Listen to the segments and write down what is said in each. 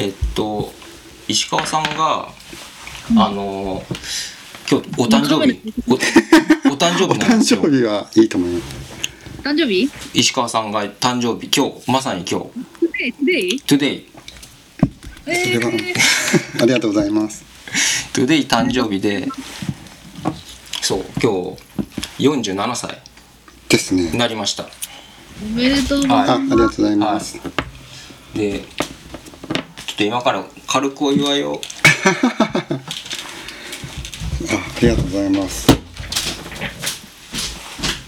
えっと石川さんが、あの今日お誕生日。おお誕生お日なんですよ。誕生日はいいと思います。誕生日？石川さんが誕生日。今日まさに今日 ?Today? today えそれはー、ありがとうございます。Today 誕生日でそう今日47歳。ですね。になりました。おめでとうございああます。りがとうございます、でと今から軽くお祝いを。あありがとうございます。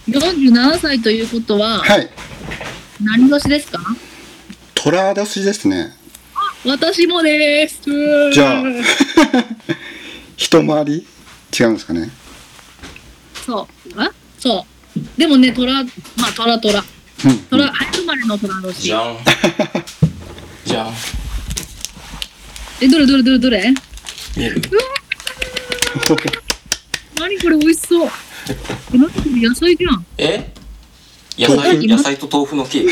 47歳ということは、はい。何年ですか？虎年ですね。私もです。じゃあ一回り？違うんですかね？そう。あ？そう。でもね、虎、まあ、虎虎。うん。虎、早生まれの虎年。じゃん。じゃんえ、どれどれどれどれ？見える。何これ美味しそう。え、なんかこれ野菜じゃん。え？野菜野菜と豆腐のケー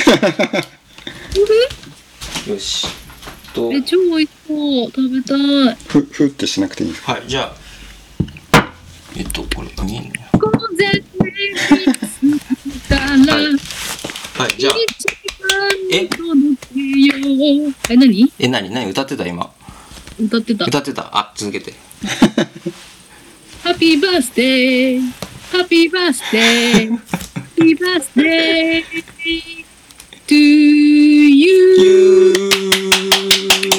キ。よし。と。え、超美味しそう。食べたい。ふふってしなくていいはいじゃあ。えっとこれ見えんの午前にから、はい。はいじゃあ。え？え、何？え何？何？歌ってた今歌ってた。歌ってた。あ続けて。ハッピーバースデーハッピーバースデーハッピーバースデー to you.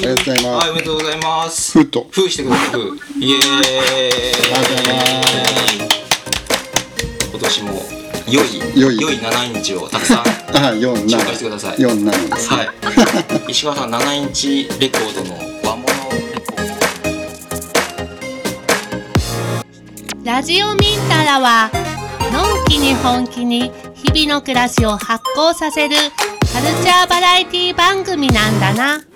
ありがとうございます。はいおめでとうございます。ふっと。ふうしてください。ふうイエーイ。ありがとうござい今年も良い良い。良い7インチをたくさん あ四七紹介してください。四七ですはい。石川さん7インチレコードの和物レラジオミンタラは、のんきに本気に日々の暮らしを発行させるカルチャーバラエティ番組なんだな。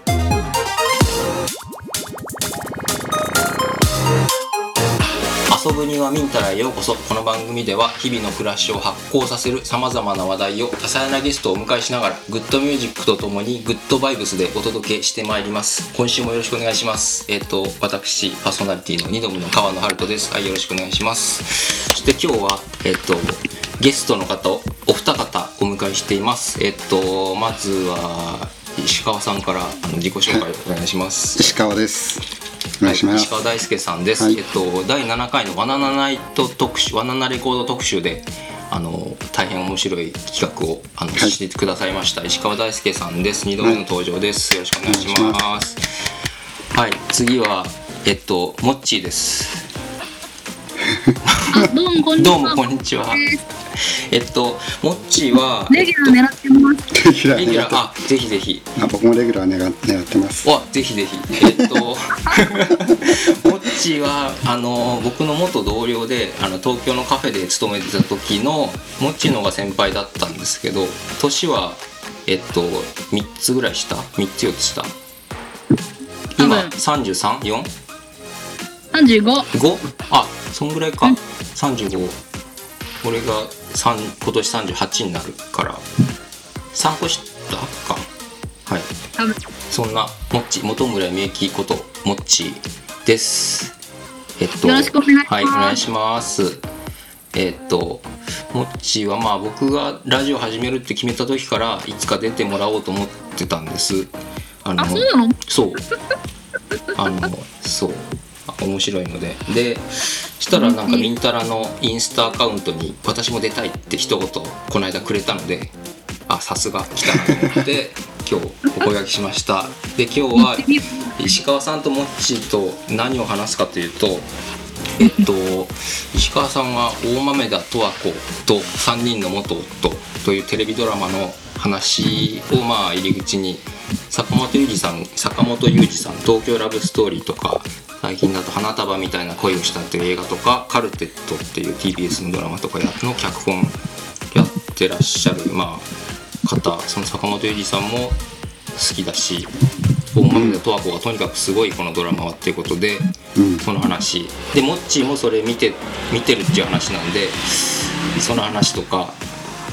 遊ぶにはミンタラへようこそ。この番組では日々の暮らしを発行させるさまざまな話題を多彩なゲストをお迎えしながらグッドミュージックとともにグッドバイブスでお届けしてまいります。今週もよろしくお願いします。えっ、と私パーソナリティの二度目の川野春人ですはいよろしくお願いします。そして今日はえっ、とゲストの方をお二方お迎えしています。えっ、とまずは石川さんから自己紹介をお願いします。石川です。お願いします、はい、石川大輔さんです、はい。えっと第7回の「バナナナイト特集」「バナナレコード特集で」あの大変面白い企画をあの、はい。してくださいました。石川大輔さんです。2度目の登場です、よろしくお願いします。はい。次はえっとモッチーですあ、どうもこんにちは。どうもこんにちはえっとモッチーはレギュラー狙ってます。レギュラーレギュラー狙っあぜひぜひてあ僕もレギュラー狙狙ってますわぜひぜひえっと モッチーはあの僕の元同僚であの東京のカフェで勤めてた時のモッチーの方が先輩だったんですけど年はえっと3つぐらい下？3つ4つ下？今多分 33?4? 35。5? あそんぐらいか35俺が3今年38になるから3個下かはい。そんなもっち本村みゆきこともっちです。えっとよろしくお願いしますはいお願いします。えっともっちはまあ僕がラジオ始めるって決めた時からいつか出てもらおうと思ってたんです。あのあ、そうなの？そう。あのそうあ面白いので。でしたらなんかミンタラのインスタアカウントに「私も出たい」って一言この間くれたのであさすが来たなと思って 今日お声掛けしました。で今日は石川さんとモッチーと何を話すかというとえっと石川さんは大豆田十和子と3人の元夫というテレビドラマの話をまあ入り口に坂本裕二さん坂本裕二さん東京ラブストーリーとか最近だと「花束みたいな恋をした」っていう映画とか「カルテット」っていう TBS のドラマとかやの脚本やってらっしゃるまあ方その坂本裕二さんも好きだし大豆田十和子がとにかくすごいこのドラマはっていうことで、うん。その話。でモッチーもそれ見て見てるっていう話なんでその話とか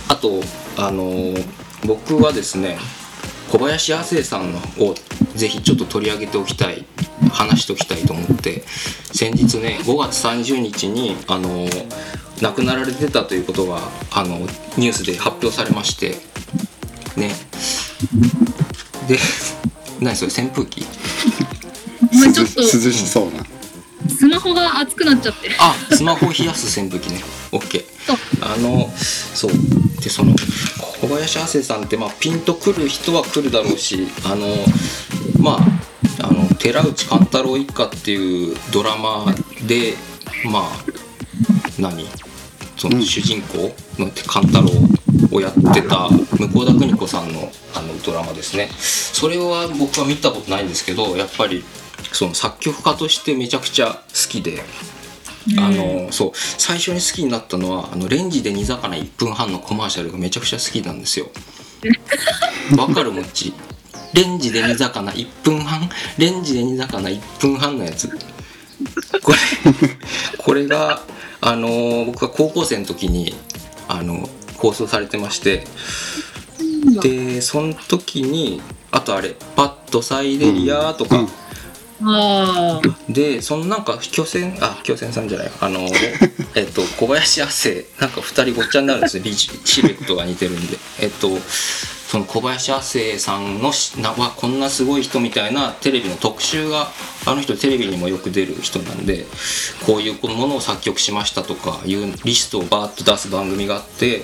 あとあのー僕はですね小林亜生さんのをぜひちょっと取り上げておきたい話しておきたいと思って先日ね5月30日にあの亡くなられてたということがあのニュースで発表されましてね。で何それ扇風機？まあちょっと涼しそうな。スマホが熱くなっちゃって。あスマホを冷やす扇風機ね。OK そう。あのそう。でその小林亜生さんって、まあ、ピンとくる人は来るだろうしあのまああの寺内貫太郎一家っていうドラマでまあ何？その主人公の貫太郎をやってた向田邦子さんのあのドラマですね。それは僕は見たことないんですけどやっぱりその作曲家としてめちゃくちゃ好きであのそう最初に好きになったのはあのレンジで煮魚1分半のコマーシャルがめちゃくちゃ好きなんですよ。わかるもっちレンジで煮魚1分半？レンジで煮魚1分半のやつ？これこれがあの僕が高校生の時にあの放送されてまして。でその時にあとあれ「パッとサイデリア」とか、うん。ああでそのなんか巨泉あ巨泉さんじゃないあの えっと小林亜生なんか2人ごっちゃになるんですよ。シルエットが似てるんで。えっとその小林亜生さんのしなわこんなすごい人みたいなテレビの特集があの人テレビにもよく出る人なんでこういうものを作曲しましたとかいうリストをバーッと出す番組があって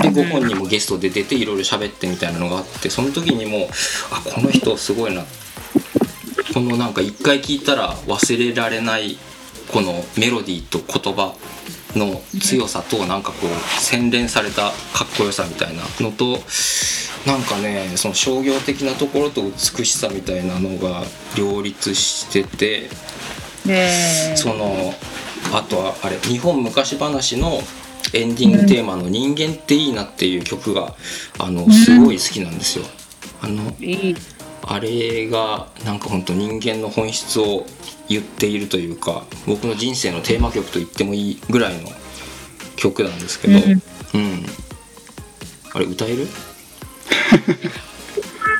でご本人もゲストで出ていろいろ喋ってみたいなのがあってその時にもあこの人すごいなこのなんか一回聞いたら忘れられないこのメロディーと言葉の強さとなんかこう洗練されたかっこよさみたいなのとなんかねその商業的なところと美しさみたいなのが両立しててねそのあとはあれ日本昔話のエンディングテーマの「人間っていいな」っていう曲があのすごい好きなんですよ。あのあれがなんか本当人間の本質を言っているというか僕の人生のテーマ曲と言ってもいいぐらいの曲なんですけど、うんうん、あれ歌える？あ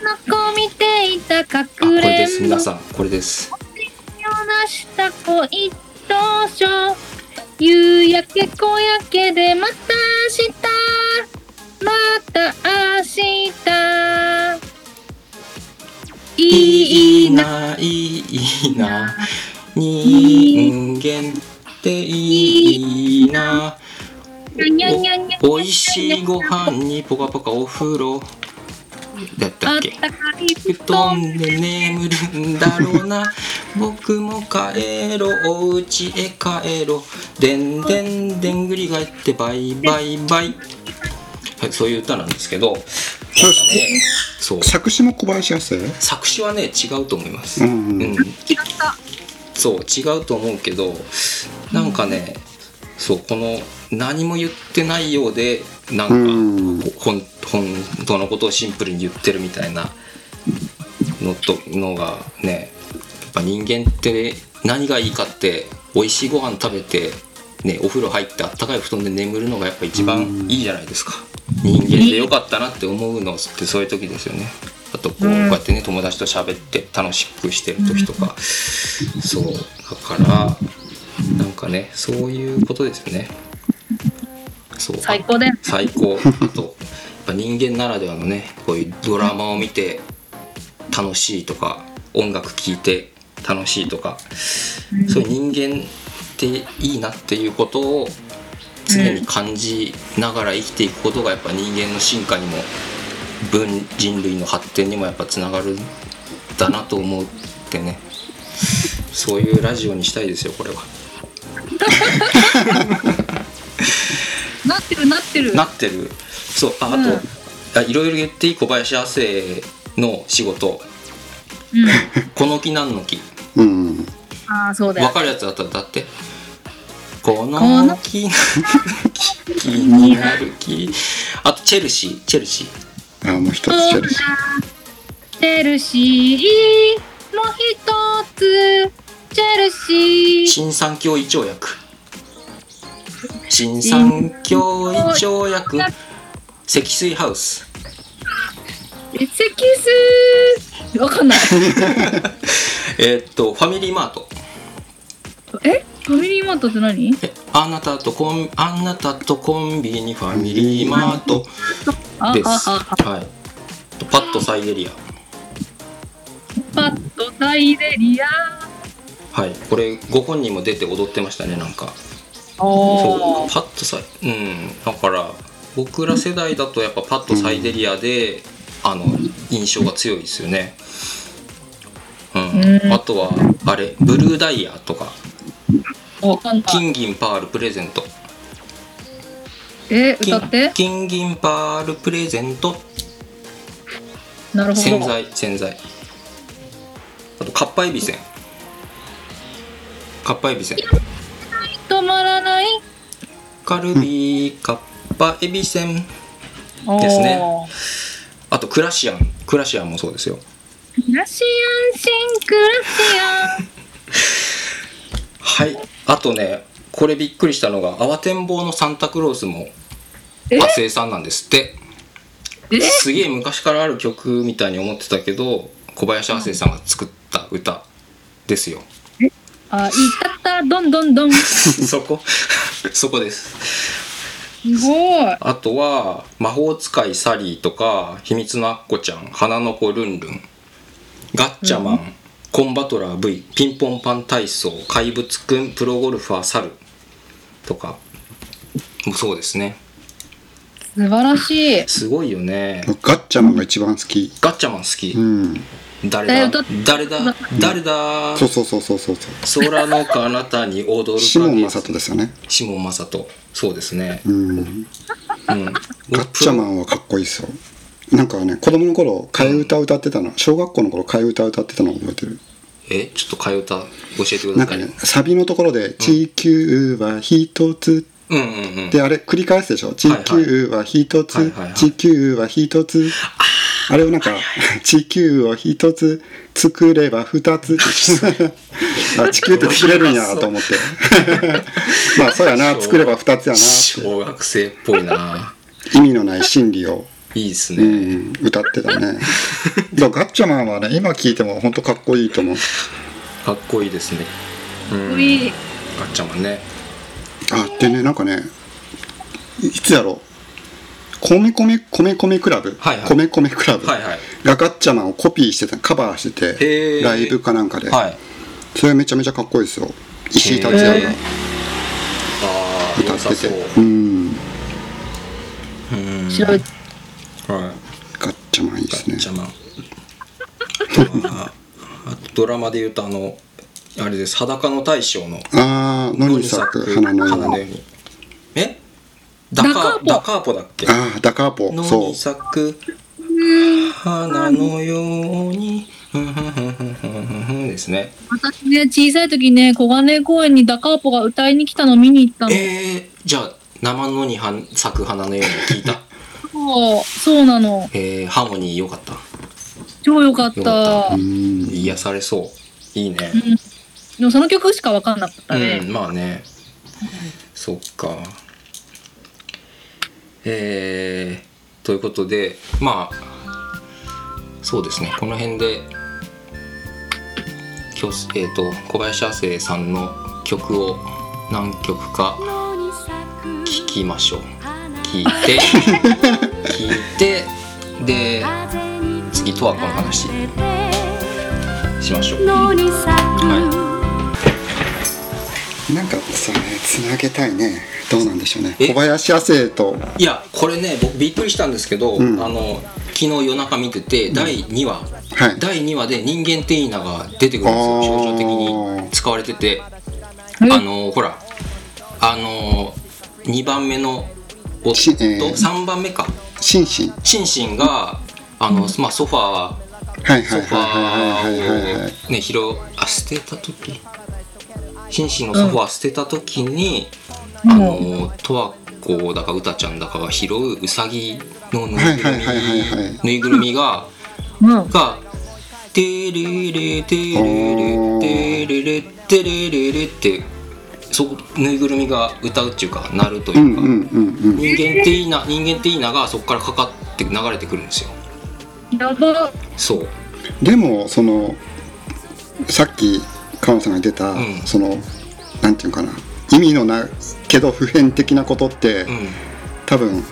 の子見ていたあ隠これでれんぼす。皆さんこれです。夕焼け小焼けでまた明日。また明日いいな。いいな人間っていいなおいしいご飯にポカポカお風呂だったっけ布団で眠るんだろうな僕も帰ろうお家へ帰ろうでんでんでんぐり返ってバイバイバイそういう歌なんですけど。それね。そう。作詞も小林亜生作詞はね違うと思います、うんうん違った。そう違うと思うけどなんかねそうこの何も言ってないようでなんかうん。本本当のことをシンプルに言ってるみたいなのとのがねやっぱ人間って何がいいかって美味しいご飯食べて、ね、お風呂入ってあったかい布団で眠るのがやっぱ一番いいじゃないですか人間でよかったなって思うのってそういう時ですよね。あとこうこうやってね友達と喋って楽しくしてる時とか。そう。だからなんかねそういうことですよね。そう。最高だよ。最高。あとやっぱ人間ならではのねこういうドラマを見て楽しいとか音楽聴いて楽しいとか、そういう人間っていいなっていうことを常に感じながら生きていくことがやっぱ人間の進化にも文人類の発展にもやっぱつながるんだなと思ってね。そういうラジオにしたいですよこれは。なってるなってる。なってる。そうああと、うん。あいろいろ言っていい小林亜生の仕事。うん。この木なんの木。うんああそうだよ分かるやつだったらだってここのの木の木気になる木。あとチェルシーチェルシー。あもう一つチェルシー。チェルシー。もう一つ。チェルシー。新三教胃腸薬。新三教胃腸薬。積水ハウス。エセキスわかんない。えーっとファミリーマートえ？ファミリーマートって何？えあなたとコンあなたとコンビニファミリーマートあ、です。はい。パッとサイゼリア。パッとサイゼリア？はい。これご本人も出て踊ってましたねなんか。おそう。パッとサイうん。だから僕ら世代だとやっぱパッとサイゼリアで、あの印象が強いですよね。うん、うん。あとはあれブルーダイヤとか。金銀パールプレゼント。え、金歌って？金銀パールプレゼント。なるほ洗ど。剤洗剤。あとかっぱえびせん。かっぱえびせん。止まらない。カルビーかっぱえびせんですね。あとクラシアン。クラシアンもそうですよ。クラシアンシンクラシ はい。あとねこれびっくりしたのが慌てんぼうのサンタクロースもえ？亜生さんなんですって。すげえ昔からある曲みたいに思ってたけど小林亜生さんが作った歌ですよ。あ、いたった、どんどんどん。す そこ？そこですごい。あとは魔法使いサリーとか秘密のアッコちゃん花の子ルンルンガッチャマン、コンバトラー V ピンポンパン体操怪物くんプロゴルファーサルとか。もそうですね。素晴らしい。すごいよね。ガッチャマンが一番好き。ガッチャマン好き、うん。誰だ？誰だ？誰だ？そうそうそうそうそうそう。空の彼方に踊るシモン・マサトですよね。シモン・マサト。そうですね。うん。うん。ガッチャマンはかっこいいですよなんかね子供の頃替え歌歌ってたの。小学校の頃替え歌歌ってたの覚えてる。え？ちょっと替え歌教えてくなんかださいねサビのところで「地球は一つ」うんうんうん。であれ繰り返すでしょ「地球は一つ。はいはいはい地球は一つ」あれをなんか「地球を一つ。作れば二つ」あ地球って作れるんやと思って。まあそうやな。作れば二つやな小学生っぽいな。意味のない真理を、いいですね、うん、歌ってたね。でもガッチャマンはね今聞いても本当かっこいいと思う。かっこいいですね。うんかっこいい。ガッチャマンね。あでねなんかねいつやろ米米米米クラブ、はいはい。米米クラブ。はいはい。がガッチャマンをコピーしてたカバーしてへてー。ライブかなんかで、はい。それめちゃめちゃかっこいいですよ。石井達也が。ああ歌ってて。う。うん。うん。はい。ガッチャマンいいですね。ガッチャマン。ああとドラマで言うとあのあれです。裸の大将のああ野に咲く花のようににえ？ダカダカーポ。ダカーポだっけ？ああダカーポ。野そう。に咲く花のように。ふんふんふんふんふんふんふんですね。私ね、小さい時ね、小金井公園にダカーポが歌いに来たの見に行ったの。えー、じゃあ生のには咲く花のように聞いたそう、そうなの。えー、ハーモニー良かった。超良かっ。よかった。うん。癒されそう。いいね。でもその曲しか分かんなかったうね。んまあね。そっか。えー、ということでまあそうですね。この辺で今日、えー、と小林亜生さんの曲を何曲か聴きましょう聴いて聴いてで次とはこの話。しましょう。はなんかさねつなげたいね。どうなんでしょうね。え？小林亜生と。いやこれね僕びっくりしたんですけど、うん。あの昨日夜中見てて第2話、はい。第2話で人間テイーナが出てくるんですよ象徴的に使われてて。え？あのほらあの2番目の夫、しえー3番目か。シンシン。シンシンがあの、まあ、ソファーソファーをね拾あ捨てた時？シンシンのソファー捨てた時に、あの十和子だか歌ちゃんだかが拾ううさぎのぬいぐるみ。ぬいぐるみがうん。が「テレレテレレテレレテレレレ」ってそこぬいぐるみが歌うっていうか鳴るといううか、んうんうんうん。人間テイーナ人間テイーナがそこからかかって流れてくるんですよ。やば。そう。でもそのさっき川野さんが出た、うん。そのなんていうのかな。意味のないけど普遍的なことって、う多分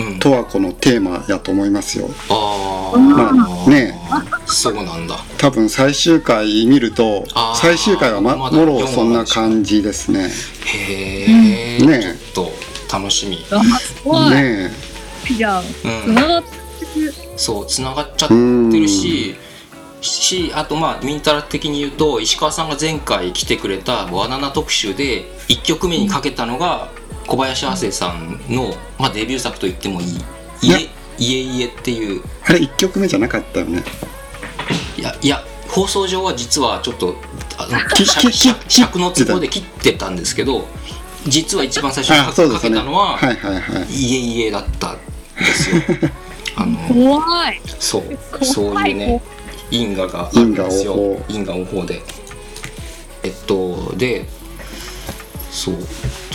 んうん。十和子のテーマやと思いますよ。ああまあねそうなんだ。多分最終回見ると最終回はままだもろそんな感じですね。へえ、うんねちょっと楽しみ。ねじゃん。うん繋がってる。そうつながっちゃってるししあとまあミンタラ的に言うと石川さんが前回来てくれた「バナナ特集」で1曲目にかけたのが小林亜生さんの、まあ、デビュー作と言ってもいい「いや。家家家」っていう。あれ1曲目じゃなかったよね。いやいや放送上は実はちょっとあのき尺の都合で切ってたんですけど実は一番最初にかけたのははいはいはい「家家」だったんですよ。あの怖い。そう怖いそういうね因果があるんですよ。因果応報で。えっとでそう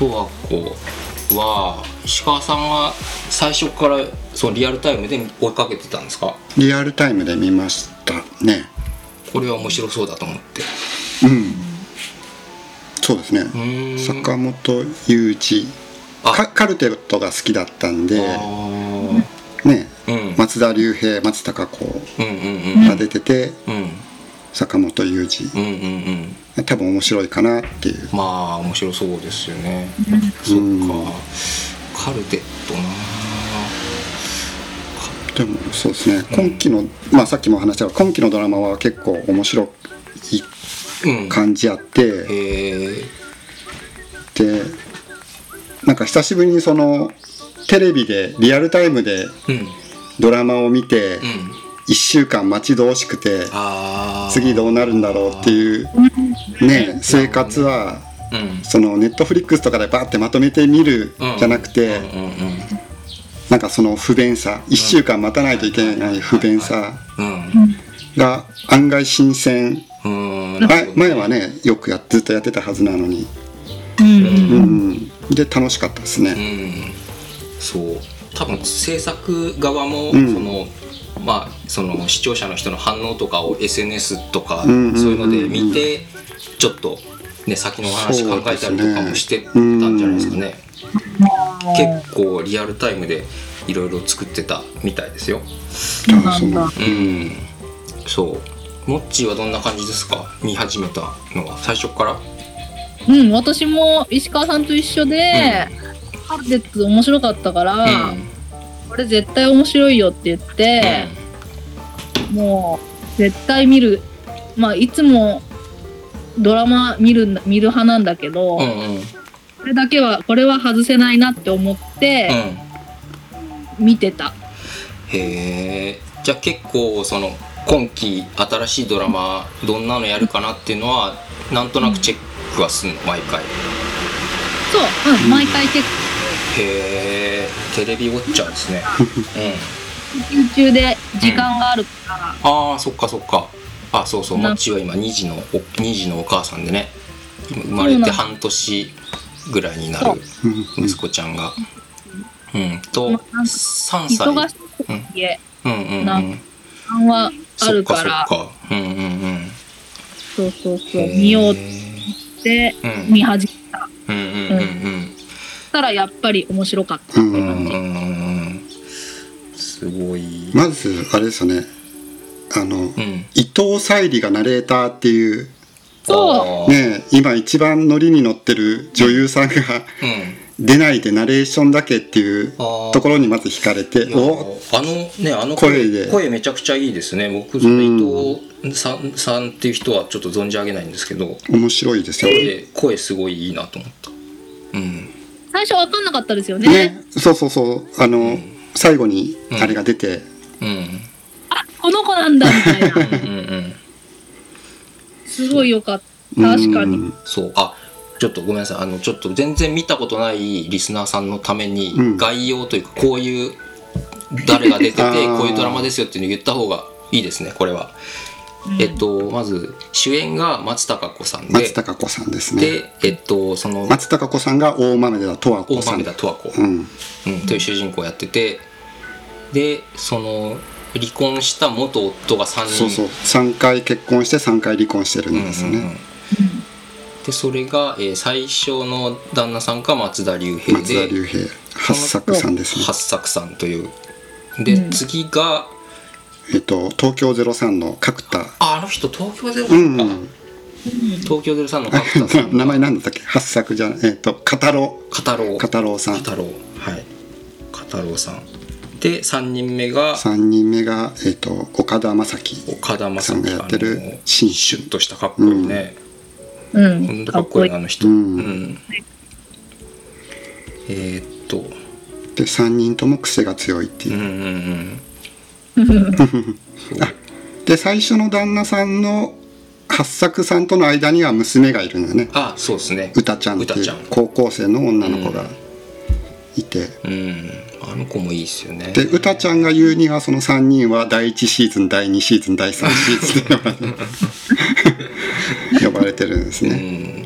十和子は石川さんは最初からそのリアルタイムで追いかけてたんですか？リアルタイムで見ましたね。これは面白そうだと思って。うん。そうですね。坂本雄二あ。カカルテットが好きだったんで。ね。うん。松田龍平松たか子が出ててうんうん。坂本雄二。うんうんうん多分面白いかなっていう。まあ面白そうですよね。そっうんか。カルテットなでもそうですね。今期のまあさっきも話したが今期のドラマは結構面白いうん感じあって。へえでなんか久しぶりにそのテレビでリアルタイムでうん。ドラマを見てうん。1週間待ち遠しくて次どうなるんだろうっていうね生活はうん。そのネットフリックスとかでバーってまとめて見るうん。じゃなくてうんうんなんかその不便さ1週間待たないといけない不便さうん。が案外新鮮。うん。うん前前はねよくやずっとやってたはずなのに。うん。うん。で楽しかったですね。うん。そう。多分制作側も、うん。そのまあその視聴者の人の反応とかを SNS とか、そういうので見てちょっとね先のお話考えたりとかもしてたんじゃないですかね。結構リアルタイムでいろいろ作ってたみたいですよ。そうなんだ。うん。そう。モッチーはどんな感じですか？見始めたのは。最初から？うん、私も石川さんと一緒で、カルテット面白かったから、うん。これ絶対面白いよって言って、もう絶対見る。まあいつもドラマ見るんだ見る派なんだけど、うんうん。うんこれだけはこれは外せないなって思って見てた。へえ。じゃあ結構その今期新しいドラマどんなのやるかなっていうのはなんとなくチェックはすんの？毎回。へそう、うん、毎回結え。テレビウォッチャーですね。うん。構集中で時間があるから、ああそっかそっかあそうそう。なもっちは今2児のお2児のお母さんでね。今生まれて半年ぐらいになるう。ん息子ちゃんが。うん。とまあなんか3歳。忙しい家うん。うんうんな時間はあそっかそっるか。うんうんうん。そうそうそう。見ようってうん。見始めた。うんうんうんうん。そしたらやっぱり面白かった。ってうん感じ。うん。すごい。まずあれですよねあのうん。伊藤沙莉がナレーターっていうそね今一番ノリに乗ってる女優さんがうん。出ないでナレーションだけっていうところにまず惹かれておあのねあの声声で。声めちゃくちゃいいですね。僕その伊藤さんさんっていう人はちょっと存じ上げないんですけど。面白いですよ。声声すごいいいなと思った。うん。最初わかんなかったですよね。ねそうそうそう。あの最後にあれが出て。うんあこの子なんだみたいな。うんうんすごいよかった。確かに。うん。そう。あちょっとごめんなさい。あのちょっと全然見たことないリスナーさんのためにうん。概要というかこういう誰が出ててあー こういうドラマですよっていうのを言った方がいいですねこれは。えっとまず主演が松たか子さんで。松たか子さんですね。でえっとその松たか子さんが大豆田十和大子さん豆田十和子、うん。うん、という主人公をやってて。でその離婚した元夫が3人。そうそう。3回結婚して3回離婚してるんですね、うんうんうん。でそれが、えー最初の旦那さんが松田龍平松田で龍平。八作さんですね。八作さんという。で、うん。次がえっと東京03の角田。ああの人東京03か、うんうん。東京03の角田さん。名前なんだったっけ？八作じゃえっと片郎片郎片郎さん。片郎はい。片郎さんで3人目が3人目が、えっと岡田将生岡田将さんがやってる新種シュッとしたかっこいいね、うほん。ん。とかっこいいなあの人、ううん。んえーっと。で3人とも癖が強いっていう。う、んうんうん。で最初の旦那さんの八作さんとの間には娘がいるのよね。あそうですね。歌ちゃんっていう歌ちゃん。高校生の女の子がいて、うんあの子もいいですよね。で歌ちゃんが言うにはその3人は第1シーズン第2シーズン第3シーズンで呼ばれ 呼ばれてるんですうね、ん。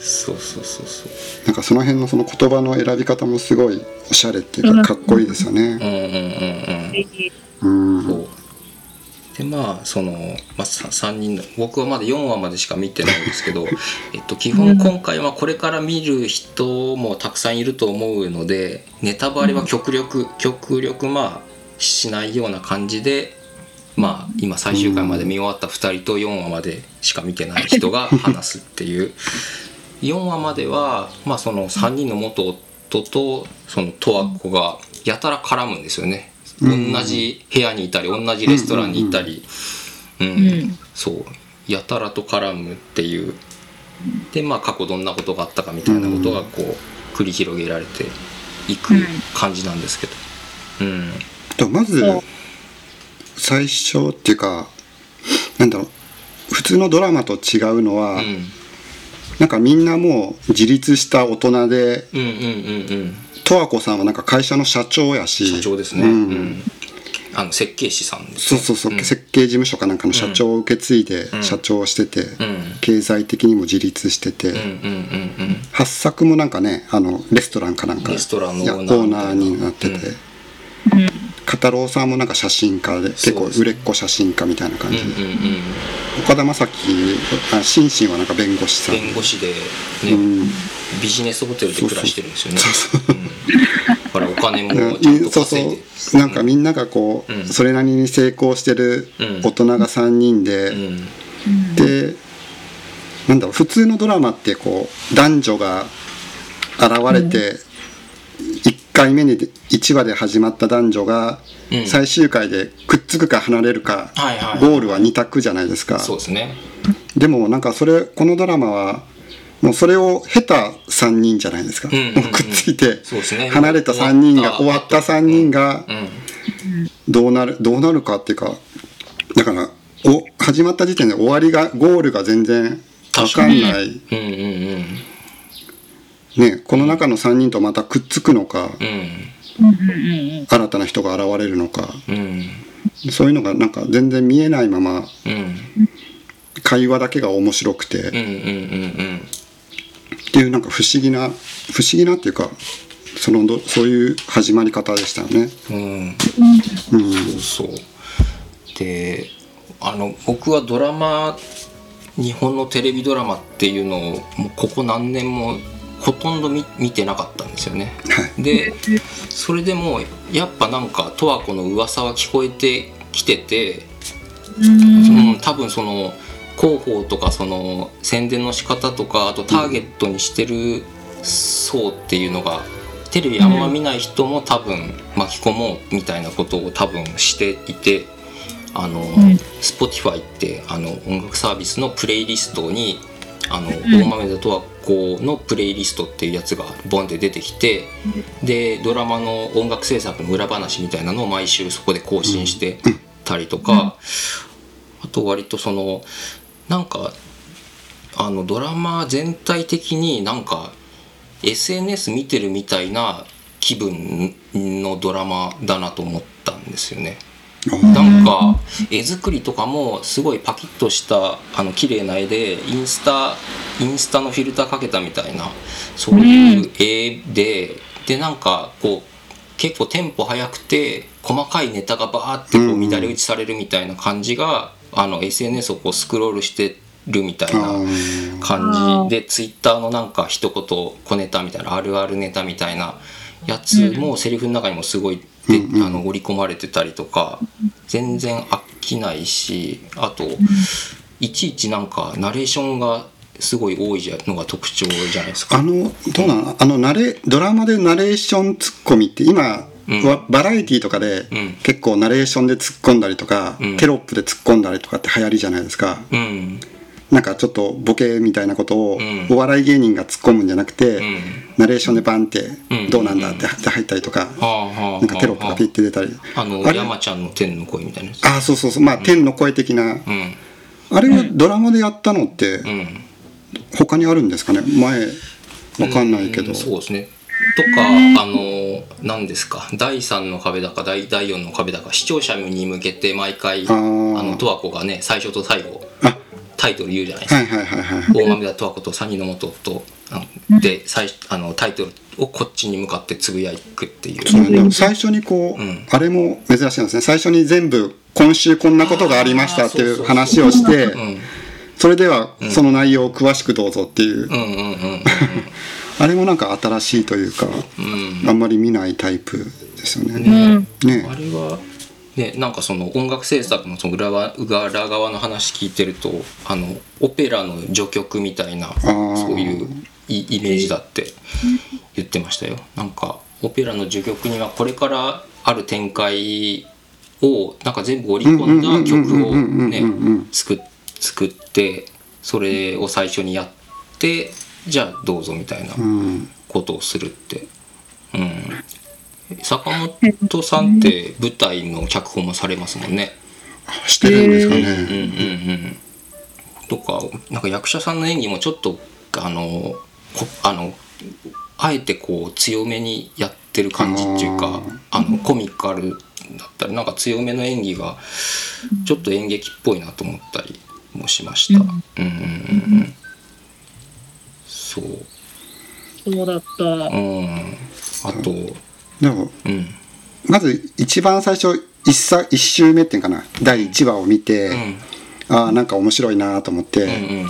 そうそうそうそう。なんかその辺のその言葉の選び方もすごいおしゃれっていうかかっこいいですようんねうんうんうん。うん。そうでまあその、まあ、3人の僕はまだ4話までしか見てないんですけど、えっと、基本今回はこれから見る人もたくさんいると思うのでネタバレは極力極力まあしないような感じでまあ今最終回まで見終わった2人と4話までしか見てない人が 話すっていう。4話までは、まあ、その3人の元夫とその十和子がやたら絡むんですよね。同じ部屋にいたり同じレストランにいたり、うん。ん。そう。やたらと絡むっていう。でまあ過去どんなことがあったかみたいなことがこう繰り広げられていく感じなんですけど、うん。とまず最初っていうかなんだろう。普通のドラマと違うのは、うん。なんかみんなもう自立した大人でうんうんうんうん十和子さんはなんか会社の社長やし。社長ですね、ううん。んあの設計士さんですそうそうそう、ん。設計事務所かなんかの社長を受け継いでん。社長をしてて、うん。経済的にも自立してて、うんうんうんうん。八作もなんかねあのレストランかなんか。レストランのオーナーになってて、うん片郎さんもなんか写真家で結構売れっ子写真家みたいな感じで、うんうんうん。岡田将生あ心身はなんか弁護士さん。弁護士で、ねうん。ビジネスホテルで暮らしてるんですよね。そうう。ん。だからお金もうんちゃんとそう稼いでそうなんかみんながこう、うん。それなりに成功してるうん。大人が3人で、うん。でなんだろう普通のドラマってこう男女が現れて、1回目に1話で始まった男女がうん。最終回でくっつくか離れるか、ゴールは2択じゃないですか。そうですね。でもなんかそれこのドラマはもうそれを経た3人じゃないですか、くっついて離れた3人が終わった。3人がうん。どうなるどうなるかっていうかだからお始まった時点で終わりがゴールが全然分かんない、ね、この中の3人とまたくっつくのか。うん新たな人が現れるのか。うん。そういうのがなんか全然見えないままうん。会話だけが面白くて、っていうなんか不思議な不思議なっていうかそのどそういう始まり方でしたよね。うん。うん。うんそう。であの僕はドラマ日本のテレビドラマっていうのをもうここ何年もほとんど見見てなかったんですよね。はい。でそれでもやっぱなんか十和子の噂は聞こえてきてて、うん、多分その広報とかその宣伝の仕方とかあとターゲットにしてる層っていうのがテレビあんま見ない人も多分巻き込もうみたいなことを多分していてあの、Spotify ってあの音楽サービスのプレイリストにあの、大豆田十和子のプレイリストっていうやつがボンって出てきてでドラマの音楽制作の裏話みたいなのを毎週そこで更新してたりとか、あと割とそのなんかあのドラマ全体的になんか SNS 見てるみたいな気分のドラマだなと思ったんですよね。なんか絵作りとかもすごいパキッとしたあの綺麗な絵でインスタインスタのフィルターかけたみたいなそういう絵ででなんかこう結構テンポ速くて細かいネタがバーってこう乱れ打ちされるみたいな感じが、あの SNS をこうスクロールしてるみたいな感じ。でツイッターのなんか一言小ネタみたいなあるあるネタみたいなやつもセリフの中にもすごいで、あの織り込まれてたりとか全然飽きないしあといちいちなんかナレーションがすごい多いじゃのが特徴じゃないですか。あのどうなの？あのナレドラマでナレーションツッコミって今、うん。わバラエティーとかで、うん。結構ナレーションで突っ込んだりとか、うん。テロップで突っ込んだりとかって流行りじゃないですか。うんなんかちょっとボケみたいなことを、うん。お笑い芸人が突っ込むんじゃなくて、うん。ナレーションでバンってうん「どうなんだ?」って入ったりとか、なんかテロップがピッて出たり。あ。の山ちゃんの天の声みたいなあそうそうそう。まあ天の声的な、うん。あれはドラマでやったのってうん。他にあるんですかね？前わかんないけど、うん。そうですね。とかあの何ですか？第3の壁だか第第4の壁だか視聴者に向けて毎回あー。の十和子がね最初と最後。あタイトル言うじゃないですか。はいはいはいはい大豆田十和子と三人の元とあので最あのタイトルをこっちに向かってつぶやくっていう。そうね最初にこう、うん。あれも珍しいんですね。最初に全部今週こんなことがありましたっていう話をしてうん。それではその内容を詳しくどうぞっていう、あれもなんか新しいというか、うん。あんまり見ないタイプですよね。うん。ね。あれはねなんかその音楽制作のその裏側裏側の話聞いてるとあのオペラの序曲みたいなー。そういうイイメージだって言ってましたよ。なんかオペラの序曲にはこれからある展開をなんか全部織り込んだ曲をねうん作っ作ってそれを最初にやってじゃあどうぞみたいなうん。ことをするって、うん、坂本さんって舞台の脚本もされますもんね。してるんですかうんね。うんうん、とかなんか役者さんの演技もちょっとあのこあのあえてこう強めにやってる感じっていうかあのコミカルだったりなんか強めの演技がちょっと演劇っぽいなと思ったりもしました。うんうんうんうん、そうそうだった。うん、あと、でもうん、まず一番最初一さ一周目っていうかな第1話を見て、うん、ああなんか面白いなと思って、うん、うん、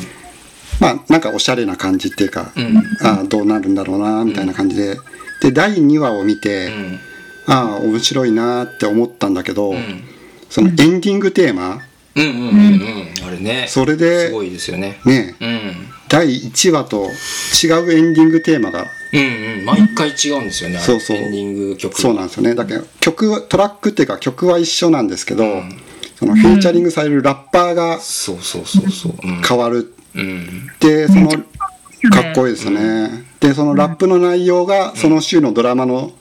まあなんかおしゃれな感じっていうか、うん。ああどうなるんだろうなみたいな感じで、で第2話を見て、うん、ああ面白いなって思ったんだけど、うん、そのエンディングテーマうん、うん、うん、うん、あれね、それですごいですよね。ね。うん、第1話と違うエンディングテーマがうん、うん、毎回違うんですよね。そうそう。エンディング曲。そうなんですよね。だけど曲はトラックっていうか曲は一緒なんですけど、ん。そのフィーチャリングされるラッパーがそうそうそうそう。うん、変わる。うん、でそのかっこいいですよね、でそのラップの内容がその週のドラマの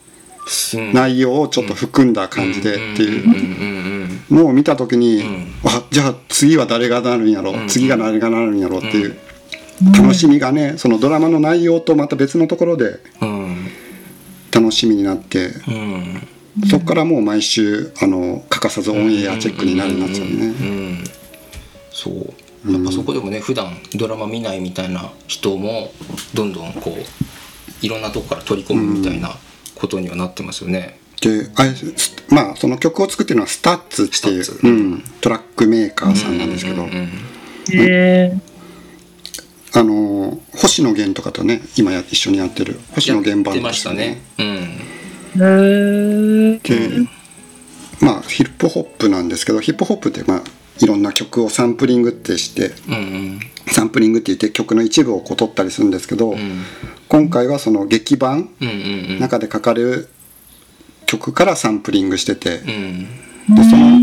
うん、内容をちょっと含んだ感じでっていう。うん、う見た時に、ん。あじゃあ次は誰がなるんやろ、ん。次が誰がなるんやろっていう楽しみがねそのドラマの内容とまた別のところでうん、楽しみになってうん、そこからもう毎週あの欠かさずオンエアチェックになるんですよね。うん、そう。やっぱそこでもね、普段ドラマ見ないみたいな人もどんどんこういろんなとこから取り込むみたいなことにはなってますよね。であまあその曲を作ってるのは STUTS っていう、うん、トラックメーカーさんなんですけど、うんうんうんへあの星野源とかとね今や一緒にやってる星野源バンドやってましたね。うん。え。へえ。でまあヒップホップなんですけどヒップホップってまあいろんな曲をサンプリングってしてうんうんサンプリングって言って曲の一部をこう取ったりするんですけど、うん今回はその劇版中でかかる曲からサンプリングしてて、うんでその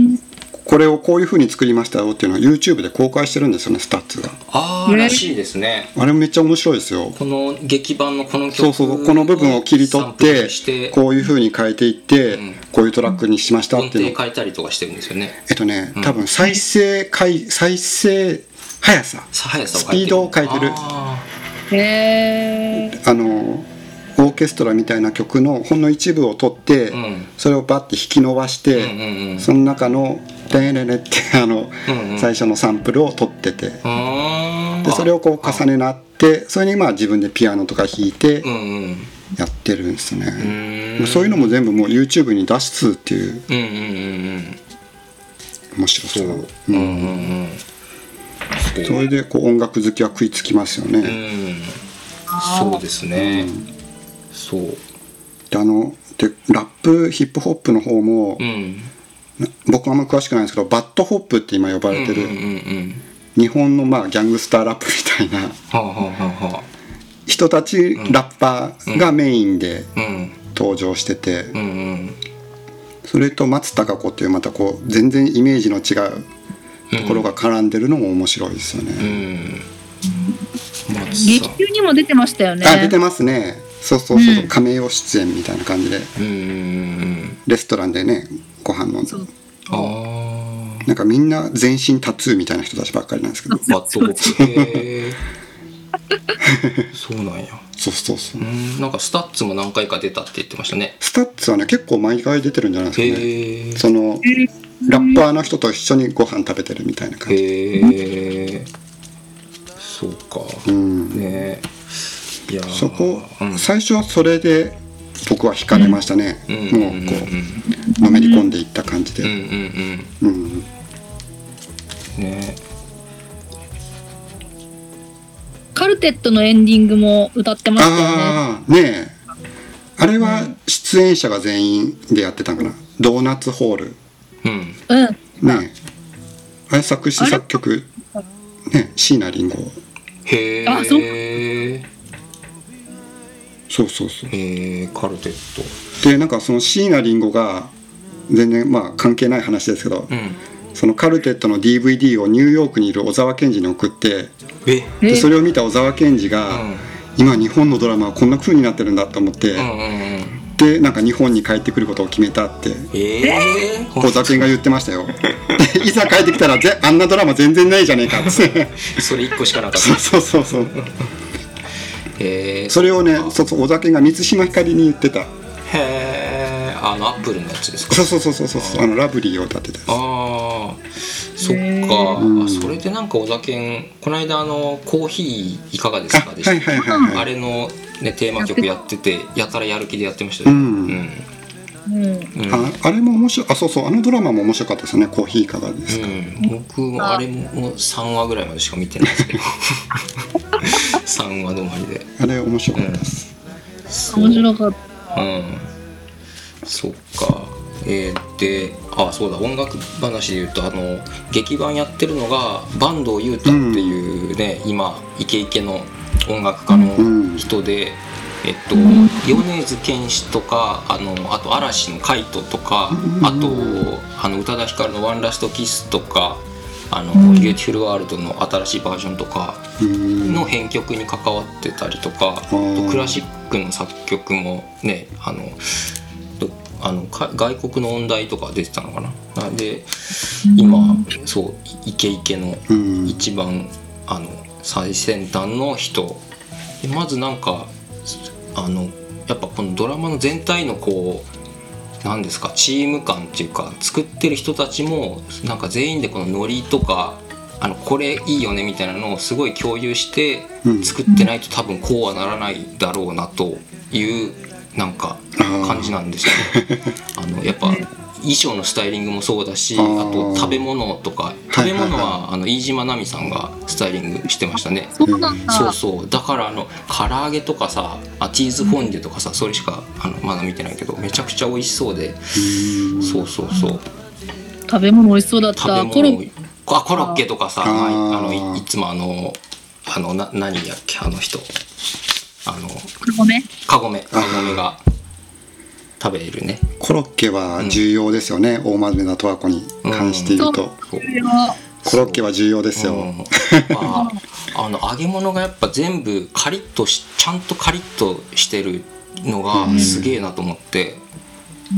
これをこういう風に作りましたよっていうのを YouTube で公開してるんですよね STUTS が。ああらしいですね。あれめっちゃ面白いですよ。この劇伴のこの曲そうそうこの部分を切り取ってこういう風に変えていって、うん。こういうトラックにしました音っていうの程変えたりとかしてるんですよね。えっとね多分再生回再生速ささ速さをスピードを変えてる。あへえ。あのオーケストラみたいな曲のほんの一部を取って、うん。それをバッて引き伸ばして、ーうんうんうん。その中の「レレレ」って あの、うんうん。最初のサンプルを取ってて。でそれをこう重ねなってそれにまあ自分でピアノとか弾いてうんうん。やってるんですね、うんそういうのも全部もう YouTube に出すっていう。うんうんうんうん。面白さそう。うん。うんうん。それでこう音楽好きは食いつきますよね、うん。そうですねそう。であのでラップヒップホップの方も、うん。な僕はあんま詳しくないんですけど BAD HOP って今呼ばれてる、うんうんうん日本のまあギャングスターラップみたいなはあはあはあはあ。人たちラッパーがメインでうん。登場してて、うんうん。それと松たか子っていうまたこう全然イメージの違うところが絡んでるのも面白いですようね、ん。松劇さん。中にも出てましたよね。あ出てますねそうそうそう、うん。亀用出演みたいな感じでレストランでねご飯飲んでああなんかみんな全身タトゥーみたいな人たちばっかりなんですけど。バッドホッ そうなんや。そうそうそう。うん。なんか STUTSも何回か出たって言ってましたね。 STUTSはね結構毎回出てるんじゃないですかね。そのラッパーの人と一緒にご飯食べてるみたいな感じ。へえそうか。うん。ね。いやーそこ、うん最初はそれで僕は惹かれましたね、うん。もうこうのめり込んでいった感じうんうん。で、うん。うん。うん。ね。カルテットのエンディングも歌ってましたよね。ああねえ。あれは出演者が全員でやってたんかな。ドーナツホール。うん。うん。ねえ。あれ作詞作曲ね椎名林檎。へあそうえそうそうそう。へえカルテッでなんかその椎名林檎が全然まあ関係ない話ですけど、トうん。そのカルテットの DVD をニューヨークにいる小沢健二に送ってえ？でえそれを見た小沢健二が、うん。今日本のドラマはこんな風になってるんだと思って、うんうんうん。でなんか日本に帰ってくることを決めたってええ小沢健が言ってましたよ。でいざ帰ってきたらぜあんなドラマ全然ないじゃねえかって。それ一個しかなかっそうたそうそうそうへえそれをねそうそう小沢健が満島ひかりに言ってた。へえあのアップルのやつですか？そうそうそうそうそうあのラブリーを歌ってたああそっへか、うそれでなんかお酒この間あの「コーヒーいかがですか?」でした、はいはいはいはい。あれの、ね、テーマ曲やっててやたらやる気でやってましたよ、うんうん。うん。うん。ああれも面白いあそうそうあのドラマも面白かったですねコーヒーいかがですか、うん、僕もあれも3話ぐらいまでしか見てないですけど。3話止まりで。あれ面白かったです、そう面白かった。うん。そっか。えー、であそうだ音楽話で言うとあの劇版やってるのが坂東裕太っていうね、今イケイケの音楽家の人で、えっと米津玄師とかあのあと嵐の海人とか、あとあの宇多田ヒカルの「ワンラストキスとかあの、ビューティフルワールドの新しいバージョンとかうん。の編曲に関わってたりとか、とクラシックの作曲もねあのどあのか外国の音大とか出てたのかな？で今そうイケイケのうん。一番あの最先端の人。でまずなんかあのやっぱこのドラマの全体のこうなんですかチーム感っていうか作ってる人たちもなんか全員でこのノリとかあのこれいいよねみたいなのをすごい共有してうん作ってないと多分こうはならないだろうなというなんか感じなんですよね。あのやっぱ衣装のスタイリングもそうだしあと食べ物とか。はい食べ物はいはあの飯島奈美さんがスタイリングしてましたね。そうなんだ。そうそう。だからあの唐揚げとかさあチーズフォンデュとかさそれしかあのまだ見てないけどめちゃくちゃ美味しそうで。そうそうそう。食べ物美味しそうだっ食た。べコロ物あコロッケとかさあのいいつもあのあのな何やっけあの人。あのごめん。カゴメカゴメが食べるね。コロッケは重要ですよね、大豆田十和子に関して言うと、そう。コロッケは重要ですよ、うん。ああの揚げ物がやっぱ全部カリッとしちゃんとカリッとしてるのがすげえなと思って、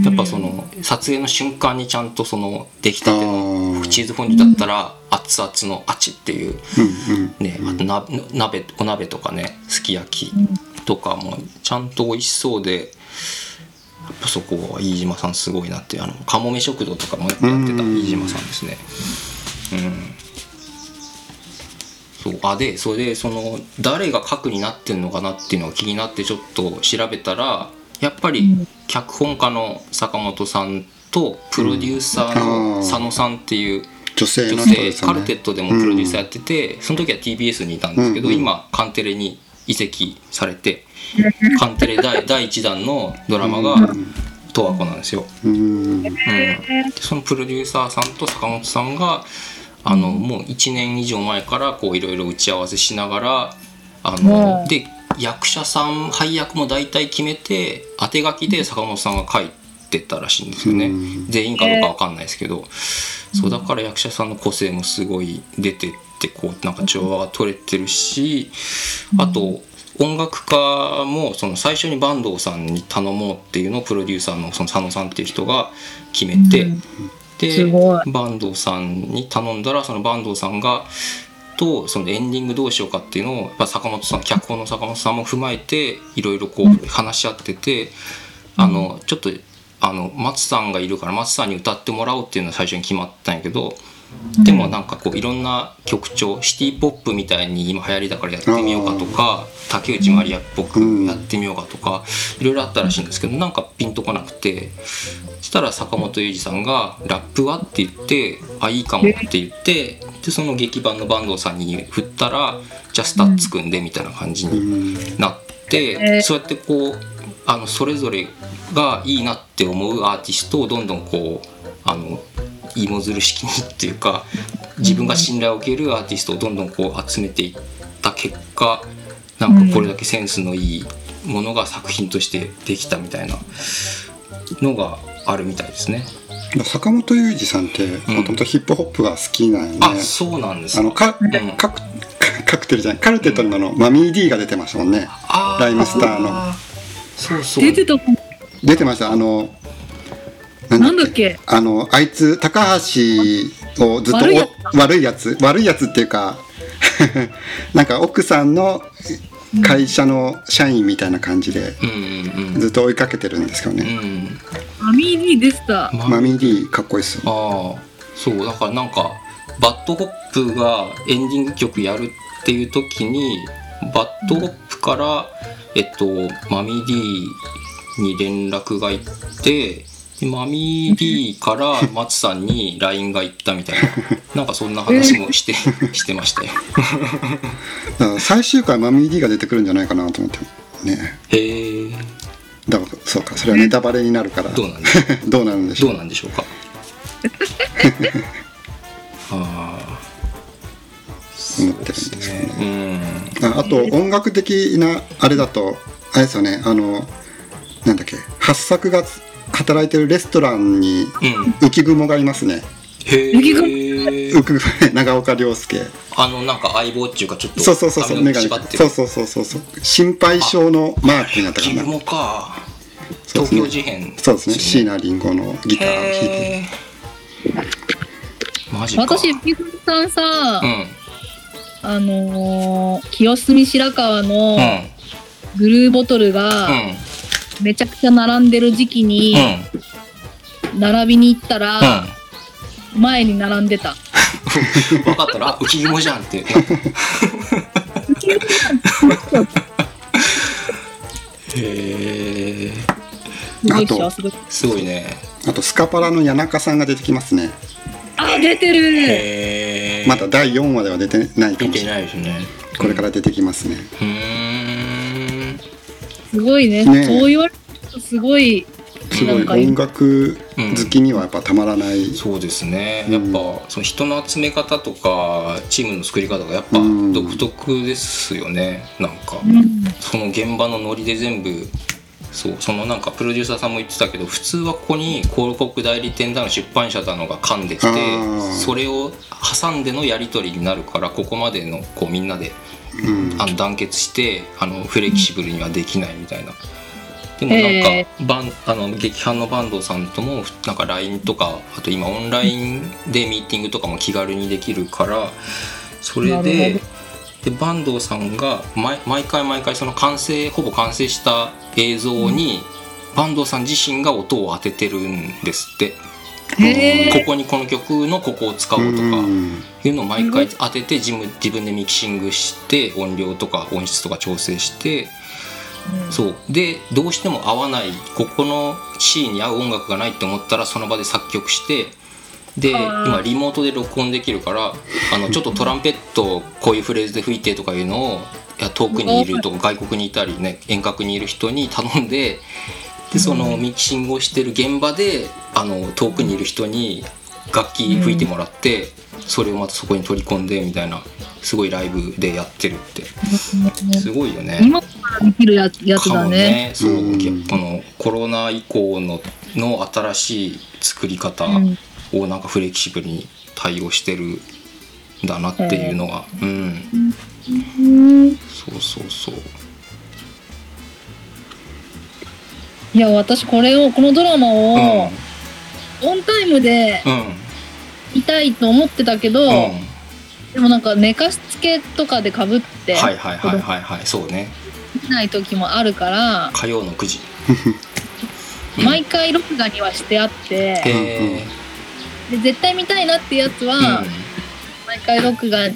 やっぱその撮影の瞬間にちゃんとその出来たてあのー。チーズフォンデュだったら熱々のあちっていう。うんうん。ねあとな鍋お鍋とかねすき焼きとかもちゃんと美味しそうでぱそこは飯島さんすごいなってあのかもめ食堂とかもやってたうん。飯島さんですね。うん。そうあでそれでその誰が核になってんのかなっていうのが気になってちょっと調べたらやっぱりうん。脚本家の坂本さんとプロデューサーの佐野さんっていう女性女の人で性カルテットでもプロデューサーやってて、その時は TBS にいたんですけど、うんうん。今カンテレに移籍されてカンテレ第第1弾のドラマが「十和子」なんですよ。うん。そのプロデューサーさんと坂本さんがあのもう1年以上前からこういろいろ打ち合わせしながらあのう。んで役者さん配役も大体決めて当て書きで坂本さんが書いてたらしいんですよね、うん。全員かどうかわかんないですけど、そうだから役者さんの個性もすごい出てってこうなんか調和が取れてるしあと音楽家もその最初に坂東さんに頼もうっていうのをプロデューサーのその佐野さんっていう人が決めて、うん。で坂東さんに頼んだらその坂東さんがとそのエンディングどうしようかっていうのをやっぱ坂元さん脚本の坂元さんも踏まえていろいろこう話し合ってて、あのちょっとあの松さんがいるから松さんに歌ってもらおうっていうのは最初に決まったんやけど。でもなんかこういろんな曲調シティ・ポップみたいに今流行りだからやってみようかとか竹内まりやっぽくやってみようかとかいろいろあったらしいんですけどなんかピンとこなくてそしたら坂元裕二さんが「ラップは?」って言って「あいいかも」って言ってでその劇伴の坂東さんに振ったら「じゃあ STUTS 組んで」みたいな感じになってそうやってこうあのそれぞれがいいなって思うアーティストをどんどんこうあの芋づる式にっていうか自分が信頼を受けるアーティストをどんどんこう集めていった結果なんかこれだけセンスのいいものが作品としてできたみたいなのがあるみたいですね。坂本龍二さんってもともとヒップホップが好きなんよね、あそうなんです。かあのか、ん。カクカクテルじゃない。カルテットにあの、マミー D が出てましたもんね。あライムスターの。あそうそう。出てた出てました。あのなんだっけ？あのあいつ高橋をずっと悪いやお悪いやつ？悪いやつっていうか なんか奥さんの会社の社員みたいな感じでずっと追いかけてるんですけどね、うん。うんマミー D でした。まマミー D かっこいいっすよ。ああそうだからなんか BAD HOP がエンディング曲やるっていう時に BAD HOP からえっとマミー D に連絡が行ってでマミー D から松さんに LINE が行ったみたいな。なんかそんな話もしてしてましたよ。だから最終回マミー D が出てくるんじゃないかなと思ってね。へえだからそうかそれはネタバレになるから。どうなんで どうなるんでしょう？どうなんでしょうか？ああ思ってるんですけどね。うん。ああと音楽的なあれだとあれですよね。あのなんだっけ？八作が働いてるレストランにうん。浮雲がいますね。へえ浮雲。長岡亮介。あのなんか相棒っていうかちょっとそうそうそうそう眼鏡。そうそうそうそうそう。心配性のマークになったかな。キモかそう東ですね。京事変。そうですね。椎名林檎のギターを弾いてマジか。私ゆきふみさんさ、うん。あのー清澄白河のうん。ブルーボトルがうんめちゃくちゃ並んでる時期にうん。並びに行ったら、うん。前に並んでた。分かったらあ浮雲じゃんって。へえすごいあと幸せですすごいね。あとスカパラの谷中さんが出てきますね。あ出てる。へえまだ第4話では出てないかもしれない。ないですね。これから出てきますね。うーんすごいね。ね。えそう言われるとすごいすごい。音楽好きにはやっぱたまらない、そうですね。うん。やっぱその人の集め方とかチームの作り方がやっぱうん。独特ですよね。なんかうん。その現場のノリで全部そうそのなんかプロデューサーさんも言ってたけど普通はここに広告代理店だの出版社だのが噛んできてそれを挟んでのやり取りになるからここまでのこうみんなでうんあの団結してあのフレキシブルにはできないみたいな。でもなんへかバンあの劇伴の坂東さんともなんか LINE とかあと今オンラインでミーティングとかも気軽にできるからそれでほで坂東さんが毎毎回毎回その完成ほぼ完成した映像に坂東さん自身が音を当ててるんですって。ここにこの曲のここを使おうとかうん。いうのを毎回当てて自分自分でミキシングして音量とか音質とか調整してそう。でどうしても合わないここのシーンに合う音楽がないって思ったらその場で作曲してで今リモートで録音できるからあの ちょっとトランペットをこういうフレーズで吹いてとかいうのをいや遠くにいるとか外国にいたりね遠隔にいる人に頼んででそのミキシングをしてる現場であの遠くにいる人に楽器吹いてもらってそれをまたそこに取り込んでみたいなすごいライブでやってるって。すごいよね。今からできるややつだね。ねそう、うん。このコロナ以降のの新しい作り方うん。をなんかフレキシブルに対応してるんだなっていうのが、うん。うん。そうそうそういや私これをこのドラマうん。をオンタイムでうん。見たいと思ってたけど、うん。でもなんか寝かしつけとかでかぶってはいはいはいはいはいそうね。見ない時もあるから、火曜の9時。うん。毎回録画にはしてあって、へで絶対見たいなってやつえは、毎回録画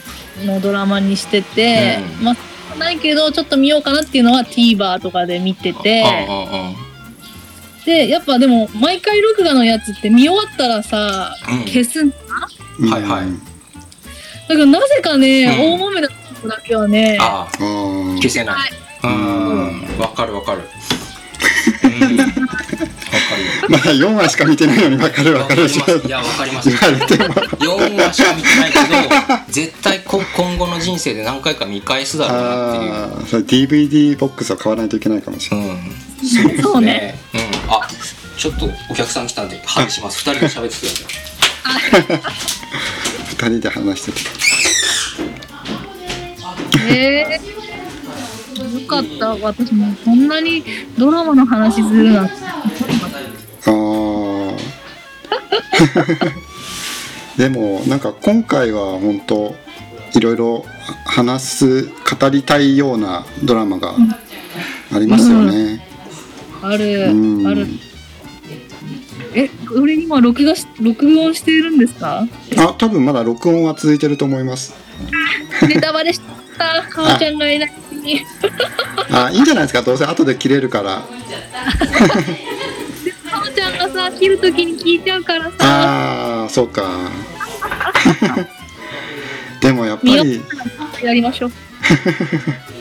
のドラマにしてて、うん。まあないけどちょっと見ようかなっていうのは TVer とかで見てて、でやっぱでも毎回録画のやつって見終わったらさ、うん。消すんだうんはいはい。だからなぜかね、うん。大豆のとこだけはねああ。あー消せない。はい。うん。わかるわかる。うん。わか まだ4話しか見てないのに分かる分わかるします。いやわかります。言われても。4話しか見てないけど絶対こ今後の人生で何回か見返すだろうなっていう。ああそれ DVD ボックスを買わないといけないかもしれない、うんそうね。うん。あちょっとお客さん来たんで話します。2人で喋ってください。2人で話しててえー、よかった。私もこんなにドラマの話するなんてあー。でもなんか今回は本当いろいろ話す語りたいようなドラマがありますよね。ある、うん。ある。えこれ今録画し録音しているんですか？あ多分まだ録音は続いてると思います。ネタバレした。かおちゃんがいないのにあいいんじゃないですか？どうせ後で切れるから。かおちゃんがさ切るときに聞いちゃうからさ。ああそうか。でもやっぱり。やりましょう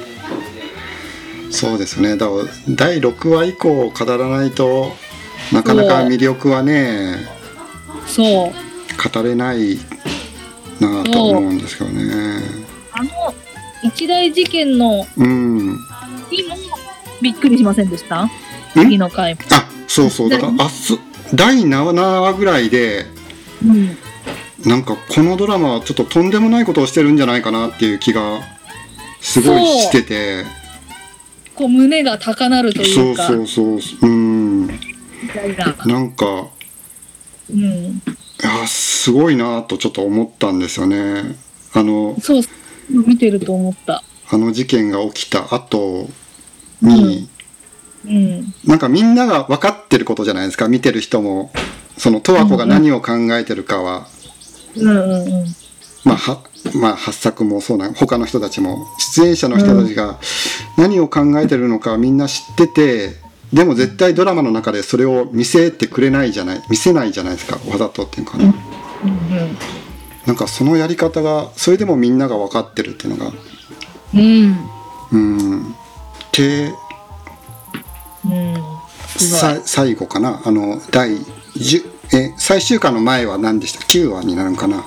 そうですね。だから第6話以降語らないとなかなか魅力はねそう。語れないなと思うんですけどね。あの一大事件のうん。びっくりしませんでした？次の回も、あそうそう。だからあす第7話ぐらいでうん、なんかこのドラマはちょっととんでもないことをしてるんじゃないかなっていう気がすごいしててこう胸が高鳴るといそううか。そうそうう。ん。みたいな。なんかうん。いやすごいなとちょっと思ったんですよね。あのそう見てると思った。あの事件が起きた後に、うん。なんかみんなが分かってることじゃないですか。見てる人も。その十和子が何を考えてるかは、うんうんうん。まあはまあ八作もそうな他の人たちも出演者の人たちが何を考えてるのかみんな知っててでも絶対ドラマの中でそれを見せてくれないじゃない見せないじゃないですかわざとっていうかな、うん。なんかそのやり方がそれでもみんなが分かってるっていうのが。うん。うん。でうん。さ最後かな。あの第10え最終回の前は何でした？9話になるんかな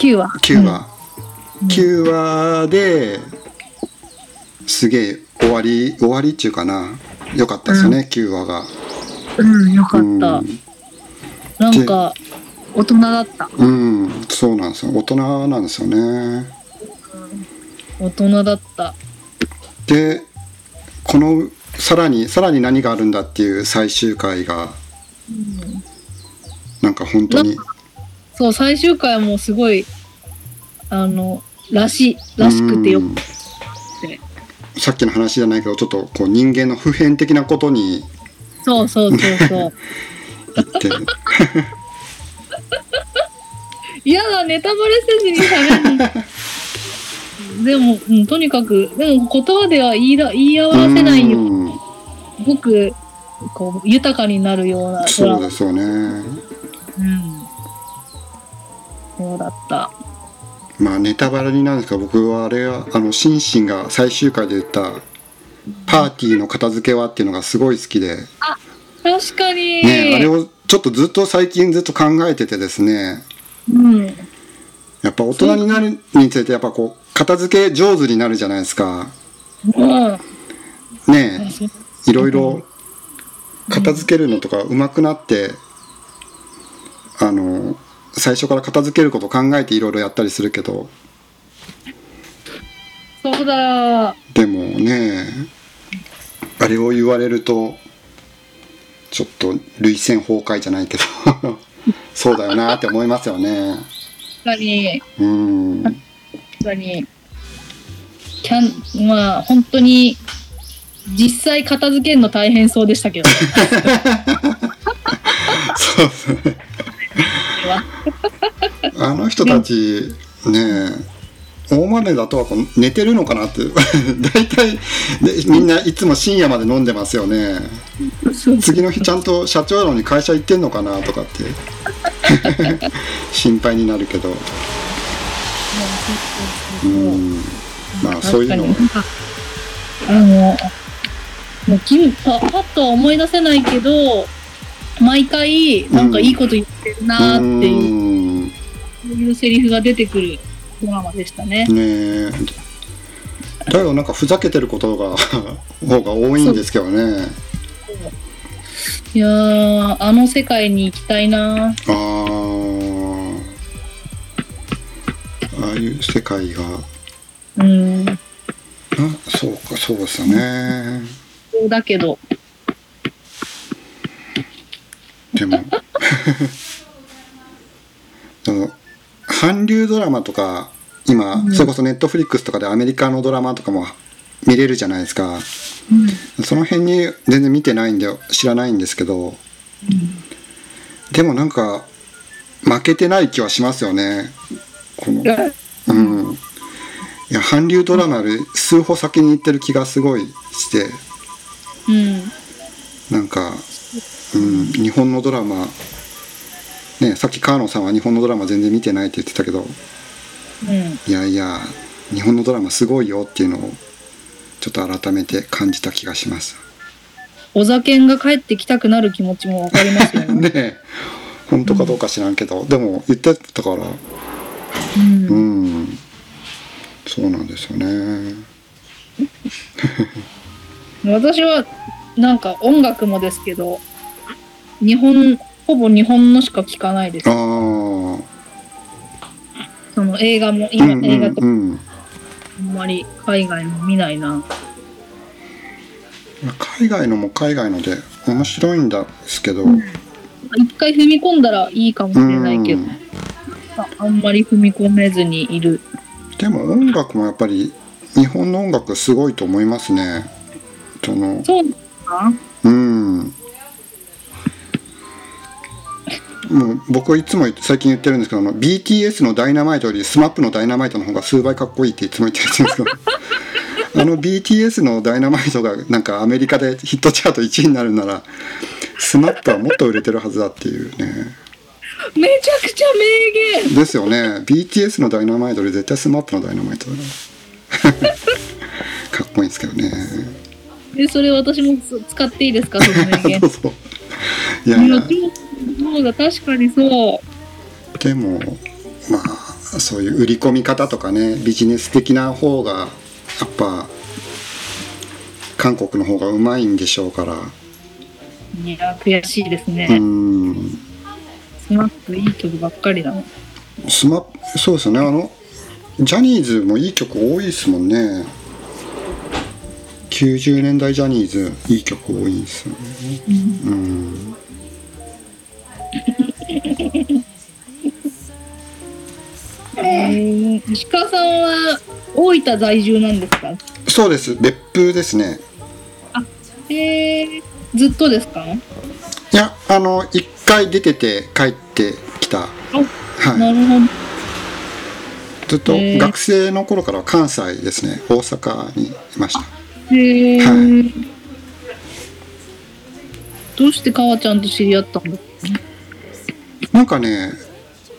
9話9話、9話ですげえ終わり終わりっていうかな。よかったですよね、9話が。うんよかっうん。たなんか大人だった。うんそうなんですよ。大人なんですよね。大人だった。でこのさらにさらに何があるんだっていう最終回が、なんか本当にそう最終回もすごいあのらしいらしくてようんさっきの話じゃないけどちょっとこう人間の普遍的なことにそうそうそうそう言って 嫌だ、ネタバレせずに喋る。でも、うん、とにかく、でも言葉では言いだ言い表せないよ。うんすごく、こう、豊かになるような。そうですよねうん。そうだった。まあネタバレになるんですが僕はあれはあのシンシンが最終回で言ったパーティーの片付けはっていうのがすごい好きで、確かに。ね、あれをちょっとずっと最近ずっと考えててですねうん。やっぱ大人になるにつれてやっぱこう片付け上手になるじゃないですかうん。ねいろいろ片付けるのとか上手くなってあの最初から片付けること考えていろいろやったりするけどそうだ。でもねあれを言われるとちょっと涙腺崩壊じゃないけど そうだよなって思いますよね確かに、うん確かに。キャン、まあ、本当に、実際片付けるの大変そうでしたけど。そうですねあの人たちね大豆だとはこう寝てるのかなって。大体でみんないつも深夜まで飲んでますよね。次の日ちゃんと社長なのに会社行ってんのかなとかって。心配になるけど。うん。まあそういうの。あの、もうきパパッとは思い出せないけど、毎回、なんかいいこと言ってるなーっていう、うんそういうセリフが出てくるドラマでしたね。ねえ。だけどなんかふざけてることが 方が多いんですけどね。いやー、あの世界に行きたいな。あー。ああいう世界が。うん。あそうかそうですよね。そうだけど、でも。その韓流ドラマとか今、うん。それこそネットフリックスとかでアメリカのドラマとかも見れるじゃないですか。その辺に全然見てないんで知らないんですけど。でもなんか負けてない気はしますよね。このうん。いや韓流ドラマより数歩先に行ってる気がすごいして。うん。なんか、うん、日本のドラマねさっき川野さんは日本のドラマ全然見てないって言ってたけどうん。いやいや日本のドラマすごいよっていうのをちょっと改めて感じた気がします。お酒が帰ってきたくなる気持ちもわかりますよね。ねえ。本当かどうか知らんけど、でも言ってたから。うん。うん。そうなんですよね。私はなんか音楽もですけど日本ほぼ日本のしか聞かないです。ああその映画もうん今、うん。映画とかうんあんまり海外も見ないな。海外のも海外ので面白いんですけど、一回踏み込んだらいいかもしれないけど。うん。あんまり踏み込めずにいる。でも音楽もやっぱり日本の音楽すごいと思いますね。そのそうか？う僕はいつも最近言ってるんですけど BTS の「ダイナマイトより SMAP の「ダイナマイトの方が数倍かっこいいっていつも言ってるんですけど あの BTS の「ダイナマイトがなんかアメリカでヒットチャート1位になるなら SMAP はもっと売れてるはずだっていうね。めちゃくちゃ名言。ですよね。BTS の「ダイナマイトより絶対 SMAP の「ダイナマイトだな。かっこいいんですけどね。でそれ私も使っていいですか？その名言。いやいやそうだ確かにそう。でもまあそういう売り込み方とかねビジネス的な方がやっぱ韓国の方がうまいんでしょうから。いや悔しいですうね、ん。 SMAP いい曲ばっかりだな。スマそうですよね。あのジャニーズもいい曲多いですもんね。90年代ジャニーズいい曲多いですよね。うんえー、石川さんは大分在住なんですか？そうです。別府ですね。えー、ずっとですか？いやあの1回出てて帰ってきた、は、ないるほど。ずっとへー。学生の頃からは関西ですね。大阪にいました。へえ、はどうして川ちゃんと知り合ったのなんかね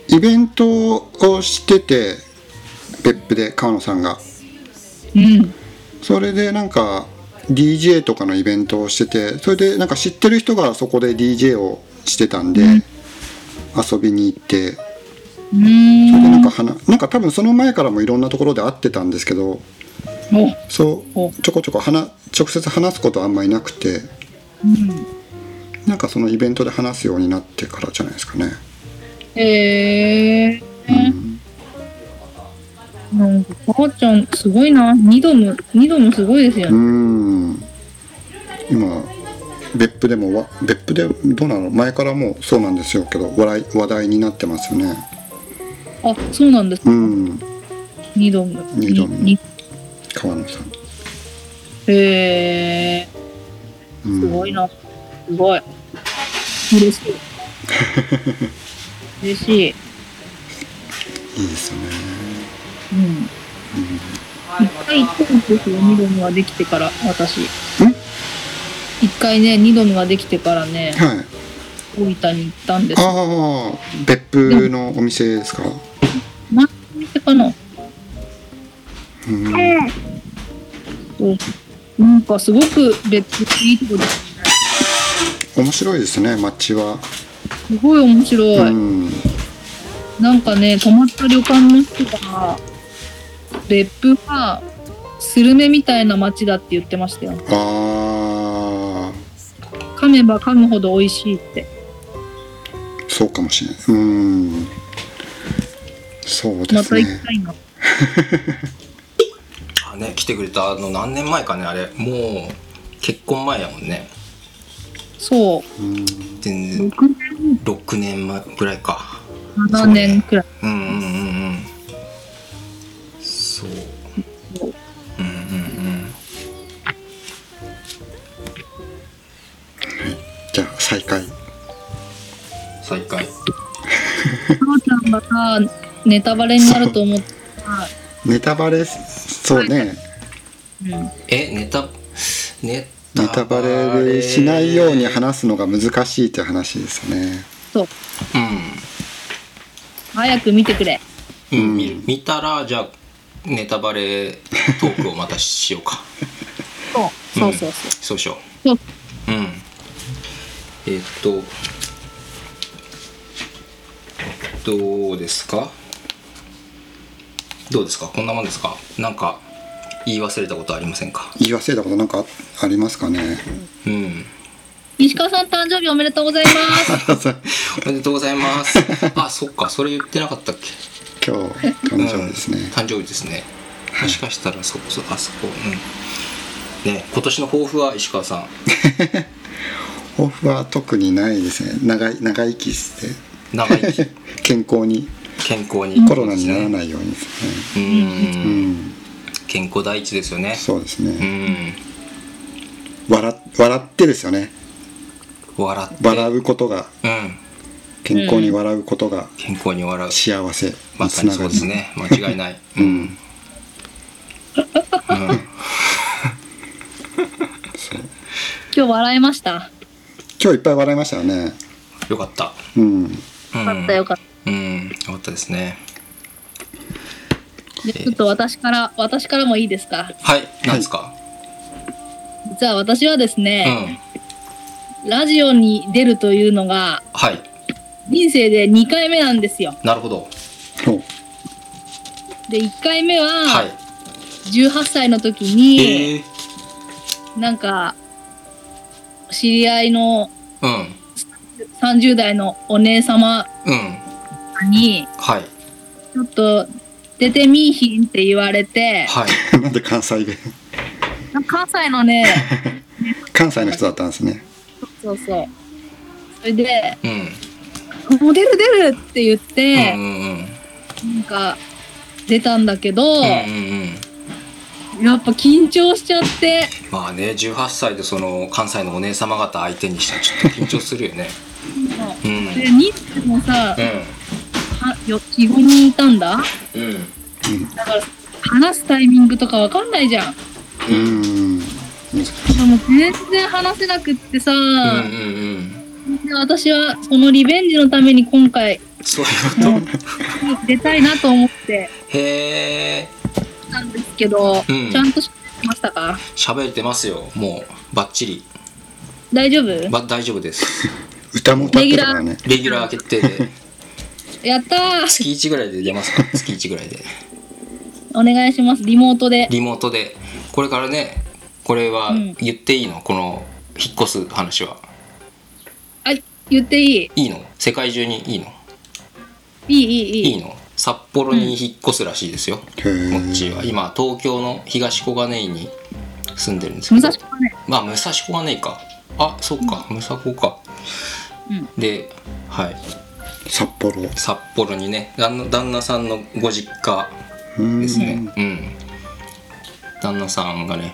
イベントをしてて別府で川野さんがうん。それでなんか DJ とかのイベントをしててそれでなんか知ってる人がそこで DJ をしてたんで、うん遊びに行ってうそれで。なんか話なんか多分その前からもいろんなところで会ってたんですけどおそうおちょこちょこ話直接話すことはあんまりなくてうん。なんかそのイベントで話すようになってからじゃないですかね。へえ。うんなんか川ちゃんすごいな。二度も二度もすごいですようね。ん今別府でもわ別府でどうなの？前からもうそうなんですよけど笑い話題になってますよねあ、そうなんです。うん二度も。二度もに川野さん、へえ。うん、すごいな。すごい。嬉しい。嬉しい。いいですよねうん。一回行ったんですよ、ニドムができてから、私。一回ね、ニドムができてからね、はい大分に行ったんですよ。ああ別府のお店ですか？何の店かな？うんなんかすごく別府いいとこですね。面白いですね街はすごい面白い。うんなんかね、泊まった旅館の人が、別府はスルメみたいな街だって言ってましたよ。ああ噛めば噛むほど美味しいって。そうかもしれないうんそうでますた行ねきたいな。あね来てくれたの何年前かねあれもう結婚前やもんねそう。うん全然。6年、6年前ぐらいか。7年くらい。うんうんうんうんそう。そううんうんうん。じゃあ再開。再開。母ちゃんがさ、ネタバレになると思ってさ、ネタバレ？そうね。うん。えネタネネタバレしないように話すのが難しいって話ですよね。そう。う早く見てくれ。ん、うん。うん。見る見たらじゃあネタバレトークをまたしようか。そう。そうそうそう。そうしよそう。ううん。えっとどうですか？どうですか？こんなもんですか？なんか言い忘れたことありませんか？言い忘れたことなんかありますかね？うん。石川さん誕生日おめでとうございます。おめでとうございます。あそっか。それ言ってなかったっけ？今日誕生日ですね、うん。誕生日ですね。もしかしたらそそあそこ。うん。ね今年の抱負は石川さん？抱負は特にないですね。長い長生きして。長生き？健康に。健康に。コロナにならないようにですね。うん。うん健康第一ですよね。そうですうね、ん。笑笑ってですよね。笑って。笑うことが。うん。健康に笑うことが。健康に笑う。幸せまさにそうですね。間違いない。うん、うん、今日笑いました？今日いっぱい笑いましたよね。よかった。うんうん。よかったよかった。うん。よかったですねでちょっと私から、私からもいいですか？はい何ですか、実は私はですうね、ん。ラジオに出るというのがはい。人生で2回目なんですよ。なるほど。そう。で、1回目ははい。18歳の時えに、ー、なんか、知り合いのうん。30代のお姉様うん。に、はい。ちょっと出てみいひんって言われて、はい。なんで関西で関西のね、関西の人だったんですね。そうそう。それで、うん、もう出る出るって言って、うんうん、なんか、出たんだけど、うんうんうん、やっぱ緊張しちゃって。まあね18歳でその関西のお姉様方相手にしたらちょっと緊張するよね、う。ん、でもさ、うん。4、5人いたんだ？うん。だから、話すタイミングとかわかんないじゃん。うん。でも全然話せなくってさ、うんうんうん、私はこのリベンジのために今回、そういうこと。出たいなと思って。へえ。なんですけど、うん、ちゃんと喋ってましたか？喋れてますよ、もう、ばっちり。大丈夫？ば大丈夫です。歌も歌ってたからね。レギュラー決定で。やったー。月1ぐらいで出ますか？月1ぐらいで。お願いします。リモートで。リモートで。これからねこれは言っていいの、うん、この引っ越す話は。あ言っていい？いいの？世界中にいいの？いいいいいい。の？札幌に引っ越すらしいですよ、うん、もっちは。今東京の東小金井に住んでるんですけど。武蔵小金井。まあ武蔵小金井か。あそっか、うん、武蔵小か、うん、ではい。札幌。札幌にね旦那旦那さんのご実家うんですね。うん、旦那さんがね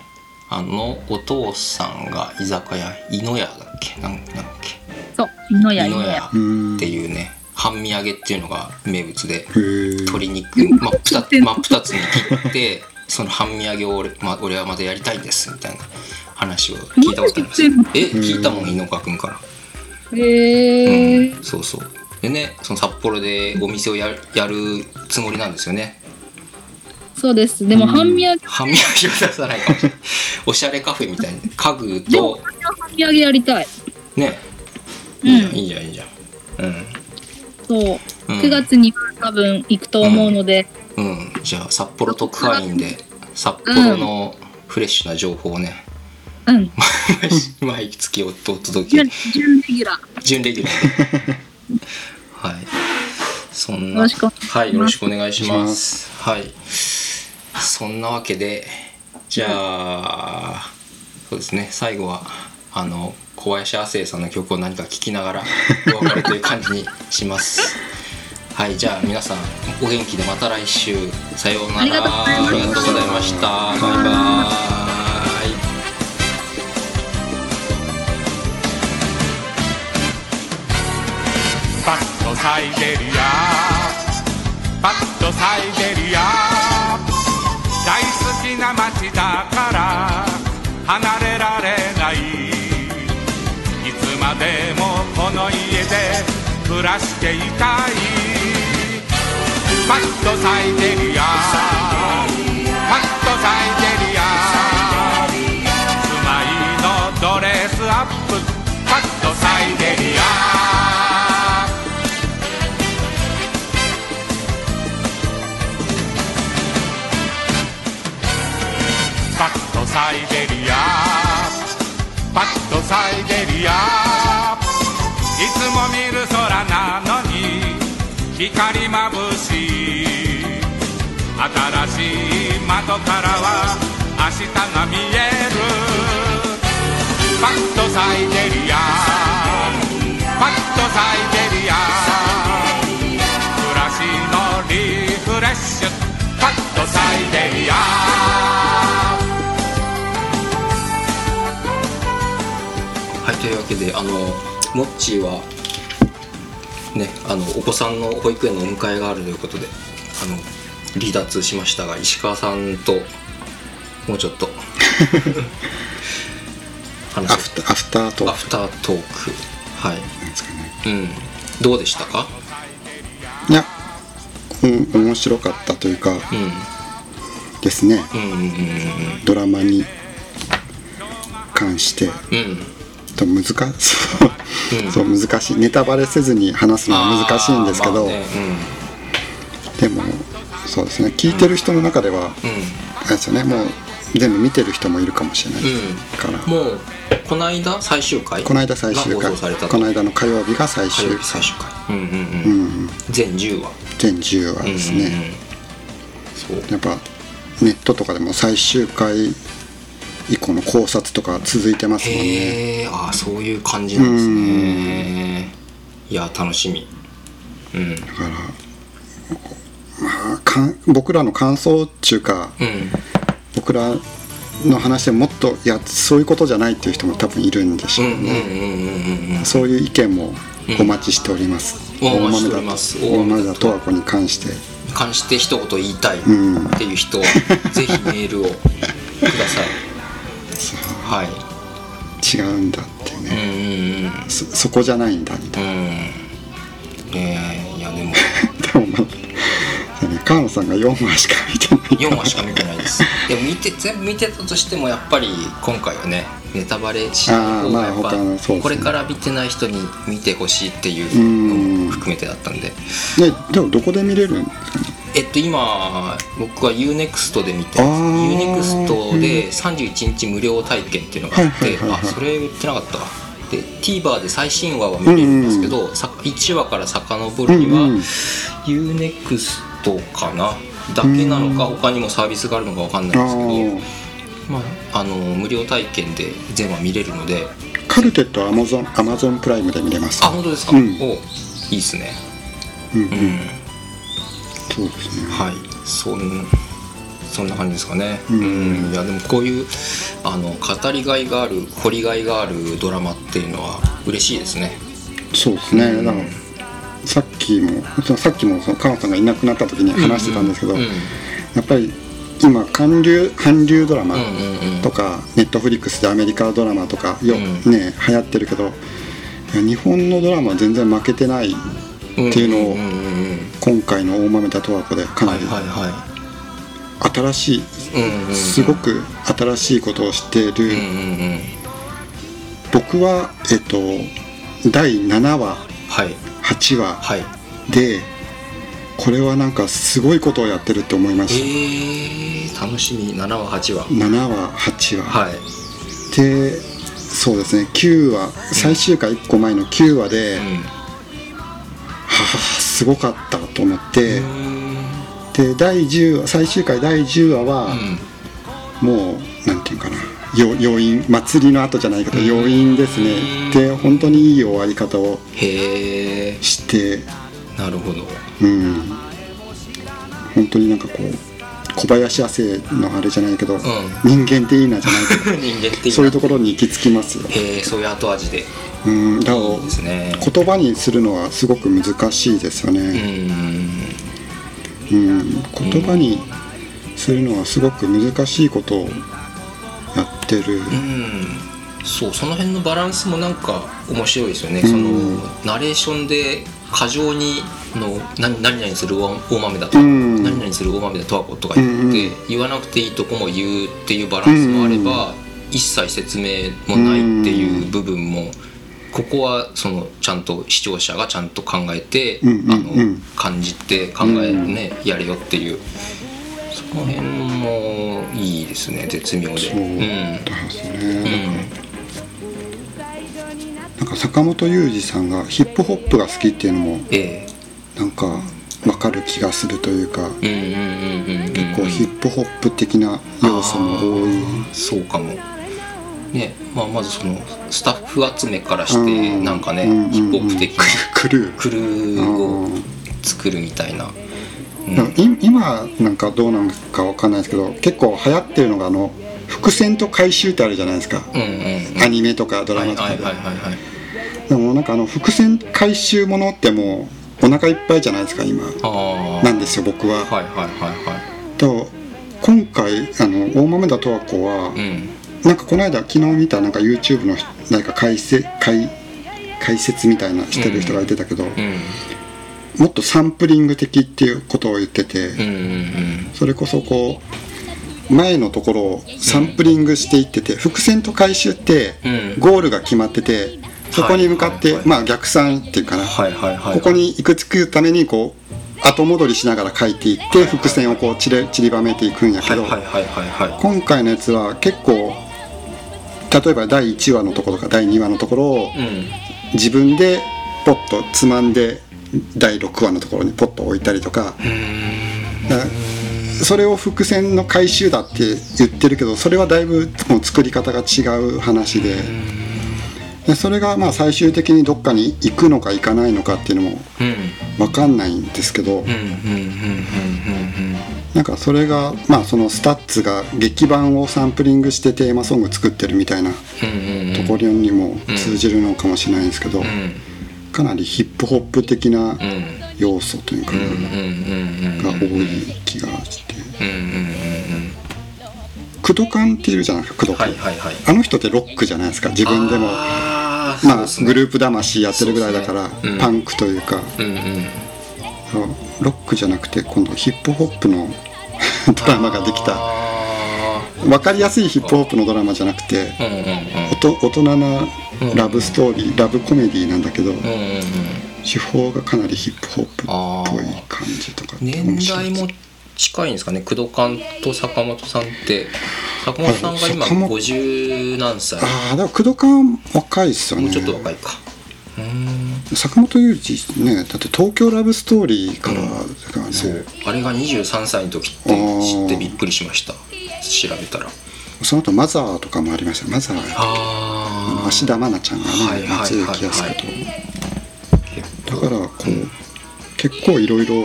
あのお父さんが居酒屋井の屋だっけ？なんなんだっけ？そう井の屋井の屋。っていうね半身揚げっていうのが名物で鶏肉真っ二つ 真っ二つに切ってその半身揚げを俺,、ま俺はまだやりたいんですみたいな話を聞いたことあります。え聞いたもん井の岡君から。へえうん、そうそうでねその札幌でお店をややるつもりなんですよね。そうです。でも半身揚げ。半身揚げは出さないかもしれない。おしゃれカフェみたいな。家具と。半身揚げやりたい。ね。うん。いいじゃん、いいじゃん。いいじゃん。そう。うん、9月には多分行くと思うので、うん、うん、じゃあ札幌特派員で札幌のフレッシュな情報をね、うん。毎月お届け。準準レギュラー。準レギュラー。ではい。そんなはいよろしくお願いします。はい。そんなわけでじゃあそうですね。最後はあの小林亜生さんの曲を何か聴きながらお別れという感じにします。はいじゃあ皆さんお元気でまた来週。さようなら。ありがとうございましたありがとうございました。バイバイサイゼリア。パッとサイゼリア。大好きな街だから離れられない。いつまでもこの家で暮らしていたい。パッとサイゼリア。パッとサイゼリア。住まいのドレスアップ。パッとサイゼリア。パッとサイゼリア。いつも見る空なのに光まぶし。い新しい窓からは明日が見える。パッとサイゼリア。パッとサイゼリア。暮らしのリフレッシュ。パッとサイゼリア。い、というわけであのモッチーはねあのお子さんの保育園のお迎えがあるということであの離脱しましたが石川さんともうちょっと 話を。アフターアフタートーアフタートーク。はい。クなんですかね。うん。どうでしたか？いや、うん、面白かったというかうん。ですね。うんうんうんドラマに関して。うんうんと難しそう,、うん。そう難しい。ネタバレせずに話すのは難しいんですけど、あーまあねでもそうですね。聞いてる人の中では、うん。あれですよね。もう全部見てる人もいるかもしれないうん。から、もうこの間最終回？この間最終が回この間の火曜日が最終回。最終回。うんうんううんん。全10話。全10話ですね、うんうんうん。そう。やっぱネットとかでも最終回以降の考察とか続いてますもんね。ああそういう感じなんですね。いや楽しみ。うん。だからまあかん僕らの感想っていうかうん。僕らの話でもっといやそういうことじゃないっていう人も多分いるんでしょうね、うんうんうんうんうんうん。そういう意見もお待ちしております、おお待ちしております。大豆田十和子に関して。関して一言言いたいっんていう人は、ぜひメールをくださいはい。違うんだってね、うんそそこじゃないんだみたいうん。うんえーいやでも。な でもまあね川野さんが4話しか見てない。4話しか見てないです。でも見て全部見てたとしてもやっぱり今回はねネタバレしない方がやっあーまあ他のそうですね。ぱこれから見てない人に見てほしいっていうのも含めてだったんで。ででもどこで見れるんですかねえっと今僕は UNEXT で見てあます。ー。UNEXT で31日無料体験っていうのがあってはいはいはいはい。あそれ言ってなかったわ。で TVer で最新話は見れるんですけど、さ1話から遡るには、うんうん。UNEXT かな？だけなのか他にもサービスがあるのか分かんないあですけど、ー。まあ、あの無料体験で全話見れるのでカルテットはアマゾンアマゾンプライムで見れますあ本当ですか、うん。おいいっすね。うんうん。うんそうですね。はい。そんそんな感じですかね。ううん。んいやでもこういうあの語りがいがある掘りがいがあるドラマっていうのは嬉しいですね。そうですね。だからさっきもさっきもその川野さんがいなくなった時に話してたんですけど、うん。うんやっぱり今韓流韓流ドラマうんうんうん。とか、ネットフリックスでアメリカドラマとかよ、うん。ね流行ってるけど日本のドラマは全然負けてないっていうのをんんうんうん今回の大豆田十和子でかなり新しい、すごく新しいことをしている、僕はえっと第7話はい。8話はい。でこれはなんかすごいことをやってるって思いまえした、ー、楽しみ。7話8話。7話8話、はい。でそうですね。9話最終回1個前の9話で、うん。はあすごかったと思って、うんで第10話最終回第10話は、うん。もうなんていうかなよ余韻祭りの後じゃないけどうん。余韻ですね。で本当にいい終わり方をして。なるほど。うん。本当になんかこう小林亜生のあれじゃないけど、人間っていいなじゃないけど 人間っていいな。そういうところに行き着きます。よ、へえそういう後味で。うん、だからいいですね。言葉にするのはすごく難しいですようね、ん。うん、言葉にするのはすごく難しいことをやってる、うん。そうその辺のバランスもなんか面白いですよね、うん。そのナレーションで過剰にの何何々する大大豆だと、うん。何々する大豆だとはことか言って、うん言わなくていいとこも言うっていうバランスもあれば、一切説明もないっていう部分も、ここはそのちゃんと視聴者がちゃんと考えて、あのうん感じて考えね、やれよっていう。その辺もいいですね絶妙で。そううん。ですね、うんか坂本雄二さんがヒップホップが好きっていうのもええ。なんか分かる気がするというか、うんうんうんうんうん。こうヒップホップ的な要素も多い。そうかも。ねまあまずそのスタッフ集めからしてうん。なんかねうんヒップホップ的なクルークルーを作るみたいな。うん。今なんかどうなのかわかんないですけど結構流行ってるのがあの伏線と回収ってあるじゃないですか、うんうんうん。アニメとかドラマとかで、はいはいはいはいはいでもなんかあの伏線回収ものってもうお腹いっぱいじゃないですか今。なんですよ僕は、はいはいはいはと今回あの大豆田十和子は、いうん。なんかこの間昨日見たなんか YouTube のなんか解説解解説みたいなしてる人が言ってたけど、うん。もっとサンプリング的っていうことを言ってて、うんうん。それこそこう前のところをサンプリングしていってて、伏線と回収ってうん。ゴールが決まっててそこに向かって、まあ逆算っていうかな、はいはいはい。ここに行くつくためにこう後戻りしながら書いていって伏線をこう散れ散りばめていくんやけど、はいはいはい今回のやつは結構例えば第1話のところとか第2話のところをうん。自分でポッとつまんで第6話のところにポッと置いたりとかそれを伏線の回収だって言ってるけどそれはだいぶもう作り方が違う話ででそれがまあ最終的にどっかに行くのか行かないのかっていうのもうん。分かんないんですけどなんかそれがまあその STUTS が劇伴をサンプリングしてテーマソング作ってるみたいなところにも通じるのかもしれないんですけど、うん。かなりヒップホップ的なうん。要素というか、が多い気がしてクドカンっているじゃないですかクドカン、あの人ってロックじゃないですか自分でも。あーまあ、ねグループ魂やってるぐらいだから、ね。うん。パンクというか。うんうん。ロックじゃなくて今度ヒップホップの ドラマができた。あ分かりやすいヒップホップのドラマじゃなくてーうんうん。大人なラブストーリー、ラブコメディなんだけど、うんうんうん。手法がかなりヒップホップっあぽいー感じとか年代も近いんですかね？工藤館と坂本さんって。坂本さんが今あ坂本50何歳。ああだから工藤館若いっすよね。もうちょっと若いか。うーん。坂本龍二ねだって東京ラブストーリーからだからね、そう。あれが23歳の時って知ってびっくりしました。調べたら。その後マザーとかもありましたマザーあ芦田愛菜ちゃんがはいねはいはいはい。松雪泰子と。あだからこう、結構いろいろうん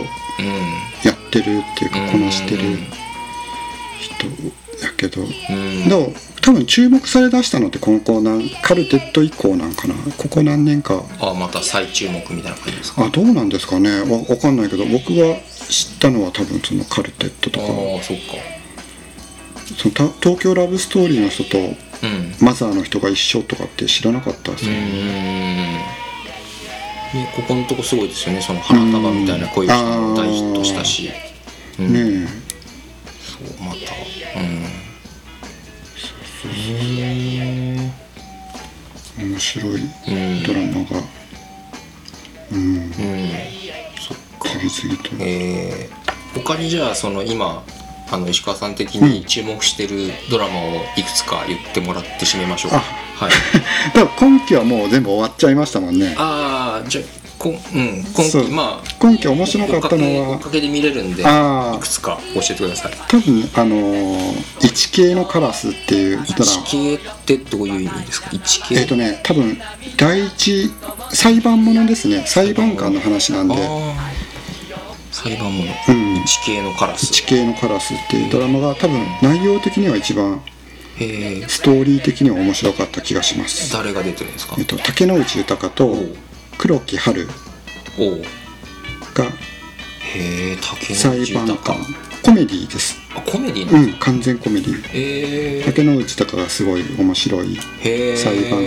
やってるっていうかこなしてる人やけど、うん。でも多分注目されだしたのってこのこうなんカルテット以降なんかな？ここ何年か。あまた再注目みたいな感じですか？あどうなんですかね？わわかんないけど僕が知ったのは多分そのカルテットとか。ああそっか。そのた東京ラブストーリーの人とうん。マザーの人が一緒とかって知らなかったですよ、んねここのとこすごいですよねその花束みたいな恋をしたのも大ヒットしたし。うん。ねそうまた。うん。うんえ面白いうんドラマが。うん。うん。そっか。次々と。えー、他にじゃあその今あの石川さん的に注目してるドラマをいくつか言ってもらって締めましょうか。あはい。だから今期はもう全部終わっちゃいましたもんね。ああじゃあこんうん今期まあ今期面白かったのは。追っかけで見れるんでいくつか教えてください。多分あのー一系のカラスっていうドラマ一系ってどういう意味ですか？一系。えっ、とね多分第一裁判ものですね。裁判官の話なんで裁判もの、うん。一系のカラス。一系のカラスっていうドラマが多分内容的には一番ストーリー的には面白かった気がします。誰が出てるんですか？えっと竹野内豊と黒木春がへえ竹裁内判豊官コメディです。あコメディなうん完全コメディへえ竹野内豊がすごい面白い裁判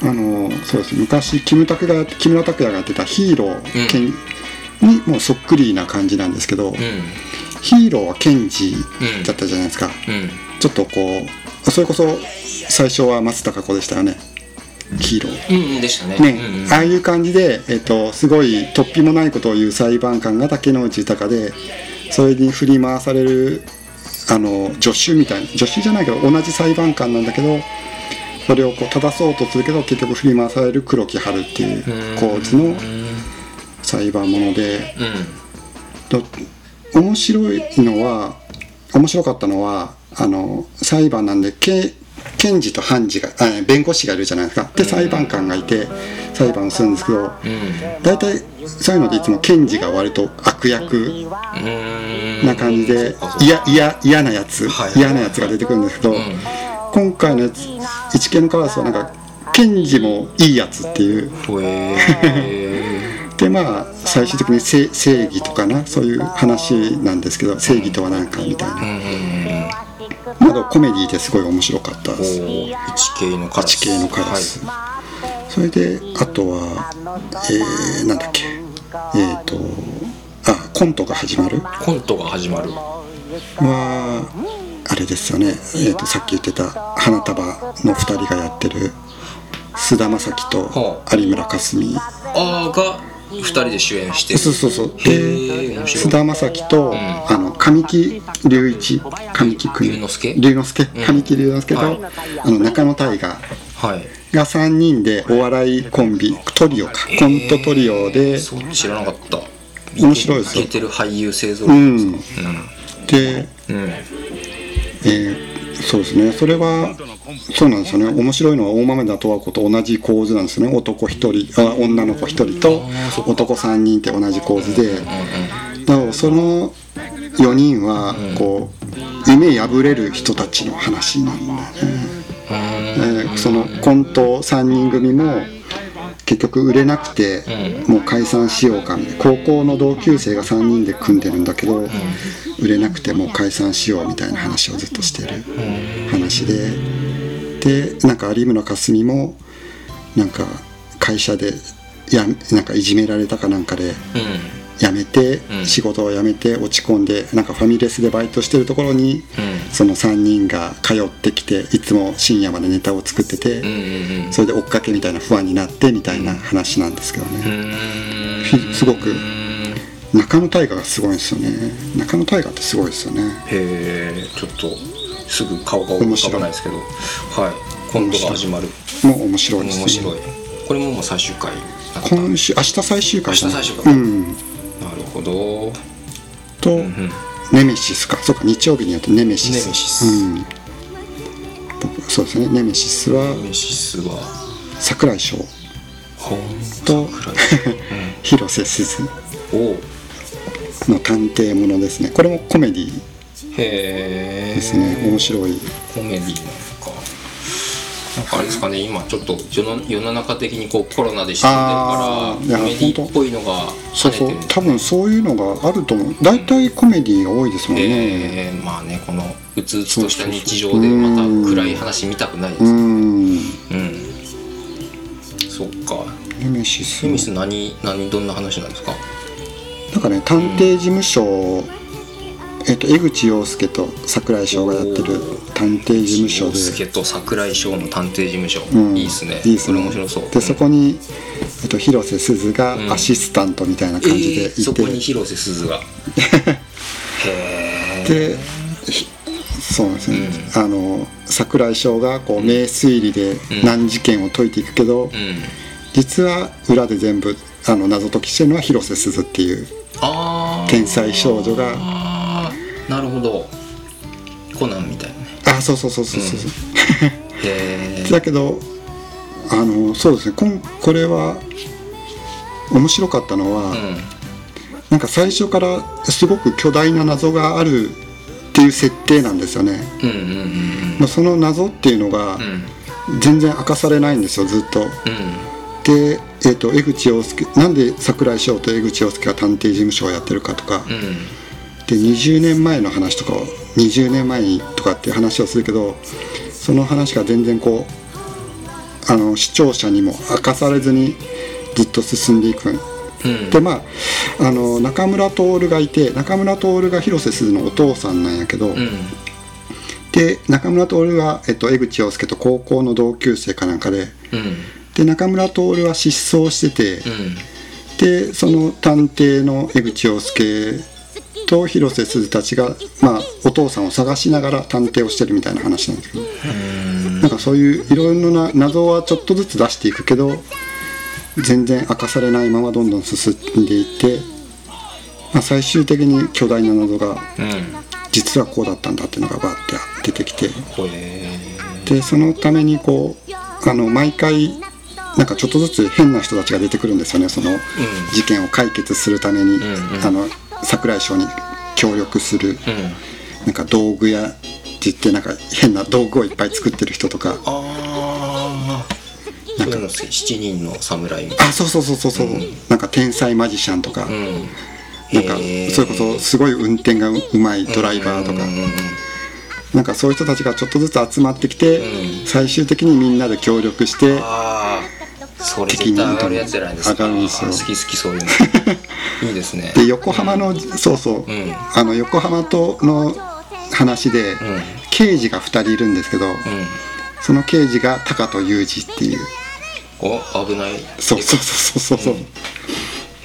官あのそうです。昔木村拓哉がやってたヒーロー、ケンにもうそっくりな感じなんですけど、うん。ヒーローはケンジだったじゃないですか、うん。ちょっとこうそれこそ最初は松たか子でしたよね。ヒーロー。うんでしたね。ね、うんうん。ああいう感じで、えっとすごい突飛もないことを言う裁判官が竹野内豊でそれに振り回されるあの助手みたいな助手じゃないけど同じ裁判官なんだけどそれをこう正そうとするけど結局振り回される黒木春っていう構図の裁判もので。うん。と面白いのは面白かったのはあの裁判なんでけ検事と判事があ弁護士がいるじゃないですか。で裁判官がいて裁判をするんですけどうん。大体そういうのでいつも検事が割と悪役うん。な感じで嫌なやつはい。嫌なやつが出てくるんですけどん。今回のやつ一系のカラスはなんか検事もいいやつっていうでまあ最終的に正正義とかなそういう話なんですけど正義とは何かみたいな。まだコメディですごい面白かったおです。ー一系のカラス。一系のカラス、それであとはえー、なんだっけ。えっ、とあコントが始まる。はいコントが始まる。はあれですよね、えー、とさっき言ってた花束の2人がやってる菅田将暉とは有村架純。あーが二人で主演して。るそうそうそう。で菅田将暉と、あの神木隆一神木君龍之介？龍之介？神木隆之介と、はい。あの中野大河はい。が3人でお笑いコンビトリオか。コントトリオで知らなかった。面白いですよ。てる俳優勢ぞろうん。いでうん。えーそうですね。それはそうなんですよね。面白いのは大豆田十和子と同じ構図なんですよね。男1人あ女の子1人と男3人って同じ構図で。だからその4人はこう夢破れる人たちの話なんだよね、えーそのコント3人組も結結局売れなくて、もう解散しようかみたいな。高校の同級生が3人で組んでるんだけど、売れなくてもう解散しようみたいな話をずっとしてる話で。でなんか有村架純もなんか会社でやなんかいじめられたかなんかでうん辞めて、うん。仕事を辞めて落ち込んでなんかファミレスでバイトしてるところに、うん。その3人が通ってきていつも深夜までネタを作ってて、うんうんうんそれで追っかけみたいな不安になってみたいな話なんですけどうね、すごくうん中野大河がすごいんですよね。中野大河ってすごいですよね。へえちょっとすぐ顔が浮かばないですけど。はい。今度が始まる。もう面白いですね。面白い。これももう最終回今週明日最終回明日最終回。うんなるほど。と、うんネメシスか。そうか日曜日にやってネメシス。ネメシス。うん。僕そうですね。ネメシスはメシスは。桜井翔。と？桜井広瀬すず。の探偵ものですね。これもコメディですね。面白い。コメディなんかあれですかね今ちょっと世の世の中的にこうコロナで沈んでるからコメディっぽいのがそうそう多分そういうのがあると思う。大体コメディが多いですもんね。えーまあねこのうつうつとした日常でまた暗い話見たくないですうねん。うん。そっか。ネメシスフミス何何どんな話なんですか？なんかね探偵事務所、えっと江口洋介と櫻井翔がやってる探偵事務所で。洋介と桜井翔の探偵事務所、うん。いいっすね。いいっすね。面白そう。でそこに、えっと、広瀬すずがうん。アシスタントみたいな感じでいて、えーそこに広瀬すずが。へえでひそうですね、あの櫻井翔がこう名推理で難事件を解いていくけど、うん。実は裏で全部あの謎解きしてるのは広瀬すずっていう天才少女がなるほど。コナンみたいなね。あそうそうそうそうそう、へえだけどあのそうですね。こんこれは面白かったのは、うん。なんか最初からすごく巨大な謎があるっていう設定なんですよね、うんうんうんまあその謎っていうのがうん。全然明かされないんですよずっと。うん。で、えー、と江口洋介なんで櫻井翔と江口洋介が探偵事務所をやってるかとか、うんで20年前の話とかを20年前にとかっていう話をするけどその話が全然こうあの視聴者にも明かされずにずっと進んでいく。うん。でまああの中村徹がいて中村徹が広瀬すずのお父さんなんやけど、うん。で中村徹は、えっと、江口洋介と高校の同級生かなんかでうん。で中村徹は失踪してて、うん。でその探偵の江口洋介と広瀬すずたちが、まあ、お父さんを探しながら探偵をしてるみたいな話なんですけどなんかそういういろいろな謎はちょっとずつ出していくけど全然明かされないままどんどん進んでいって、まあ、最終的に巨大な謎がうん。実はこうだったんだっていうのがバーって出てきて。でそのためにこうあの毎回なんかちょっとずつ変な人たちが出てくるんですよね。その事件を解決するために、んうん。あの櫻井翔に協力するうん。なんか道具屋って言ってなんか変な道具をいっぱい作ってる人とか。ああそういうの七人の侍みたいあそうそうそうそうそう、なんか天才マジシャンとか、なうん。なんかそれこそすごい運転がうまいドライバーとか、うんなんかそういう人たちがちょっとずつ集まってきて、うん。最終的にみんなで協力してそれ絶対上がるやつじゃないですか。上がるんですよ。好き好きそういうの。いいですね。で横浜の、そうそう、ん。あの横浜との話で、ん。刑事が2人いるんですけど、うん。その刑事が高戸裕二っていう。お危ない。そうそうそうそうそう、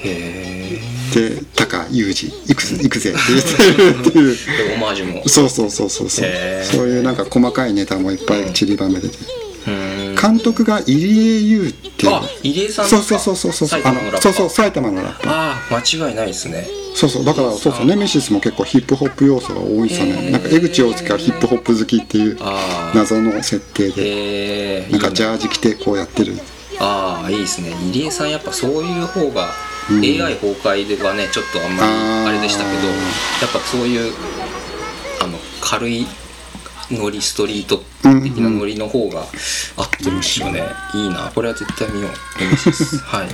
へで高裕二行くぜ行くぜって言ってるっていう。オマージュも。そうそうそうそうそう。そういうなんか細かいネタもいっぱい散りばめてて、うん監督が入江優っていう。あ入江さんそうですかそうそうそうそう。埼玉のそうそう埼玉のラッパー。ああ間違いないですね。そうそうだからそうそう。ネメシスも結構ヒップホップ要素が多いですよね。なんか江口洋介がヒップホップ好きっていうああ謎の設定で。なんかジャージ着てこうやってる。ああいいですね。入江さんやっぱそういう方が AI 崩壊ではねちょっとあんまりあれでしたけどやっぱそういうあの軽いノリストリート的なノリの方が合ってますよね、いいな。これは絶対見よう。はい。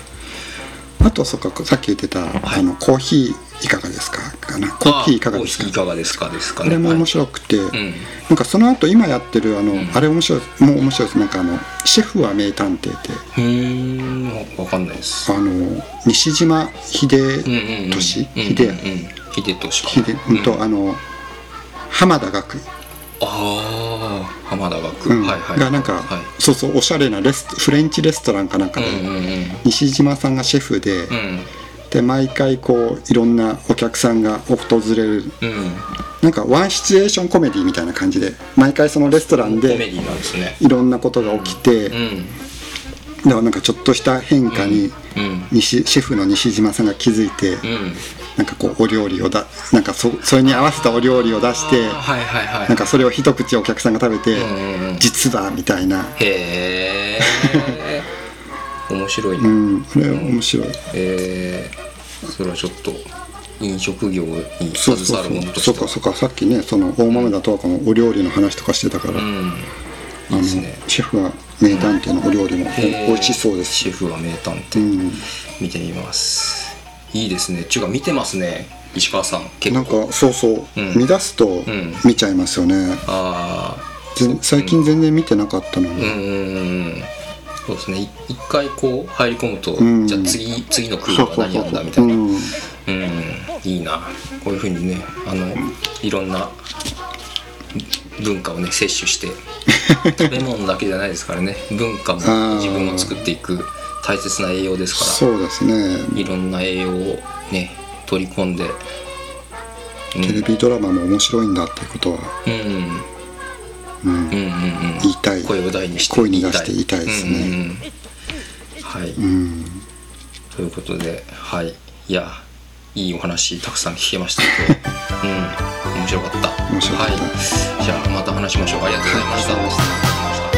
あとそっかさっき言ってた、あのコーヒーいかがですか？かな？コーヒーいかがですか？いかがですかですかあれも面い、白くて、ん。なんかその後今やってるあの、ん。あれ面白いもう面白いです。なんかあの「シェフは名探偵」って。うー。んわかんないです。あの西島秀俊？秀？うん秀俊か。秀？うんとあの浜田学ああ浜田学、うん。はいはいがなんか、はい。そうそうおしゃれなレスフレンチレストランかなんかで、うんうんうん。西島さんがシェフで、うん。で毎回こういろんなお客さんが訪れる。うん。なんかワンシチュエーションコメディみたいな感じで毎回そのレストランでいろんなことが起きて、うんでもなんかちょっとした変化にうん。西シェフの西島さんが気づいて、うん。なんかこうお料理をだなんかそそれに合わせたお料理を出してはいはいはい。なんかそれを一口お客さんが食べて、うんうんうん。実はみたいな、へえ。面白いな、うん、あれ面白い。え。ー、それはちょっと飲食業にそうそう携わる者とそうしては。そうかそうか。さっきねその大豆田とかのお料理の話とかしてたから、うんあのシェフは名探偵のお料理も美味しそうです。し、シェフは名探う偵、ん、見てみます。いいですね。ちゅうか見てますね。石川さん。結なん構かそうそう、うん。見出すとん。見ちゃいますよね、あぜ最近全然見てなかったのに、そうですね。い一回こう入り込むと、ん。じゃあ次次のクールは何なんだみたいな。うん。うん、いいな。こういうふうにねあのいろんな文化をね摂取して 食べ物だけじゃないですからね。文化もー。自分を作っていく大切な栄養ですかそうですね。らいろんな栄養をね取り込んで。テレビドラマも面白いんだっていうことは、うん。うん。うんうんうん。言いたい。声を大にして声に出して言いたいですね。うんうんうん。はい、うん。ということではい。いやいいお話たくさん聞けましたけど。うん面白かった。面白かった。はい、じゃあまた話しましょう。ありがとうございました、ありがとうござい。ました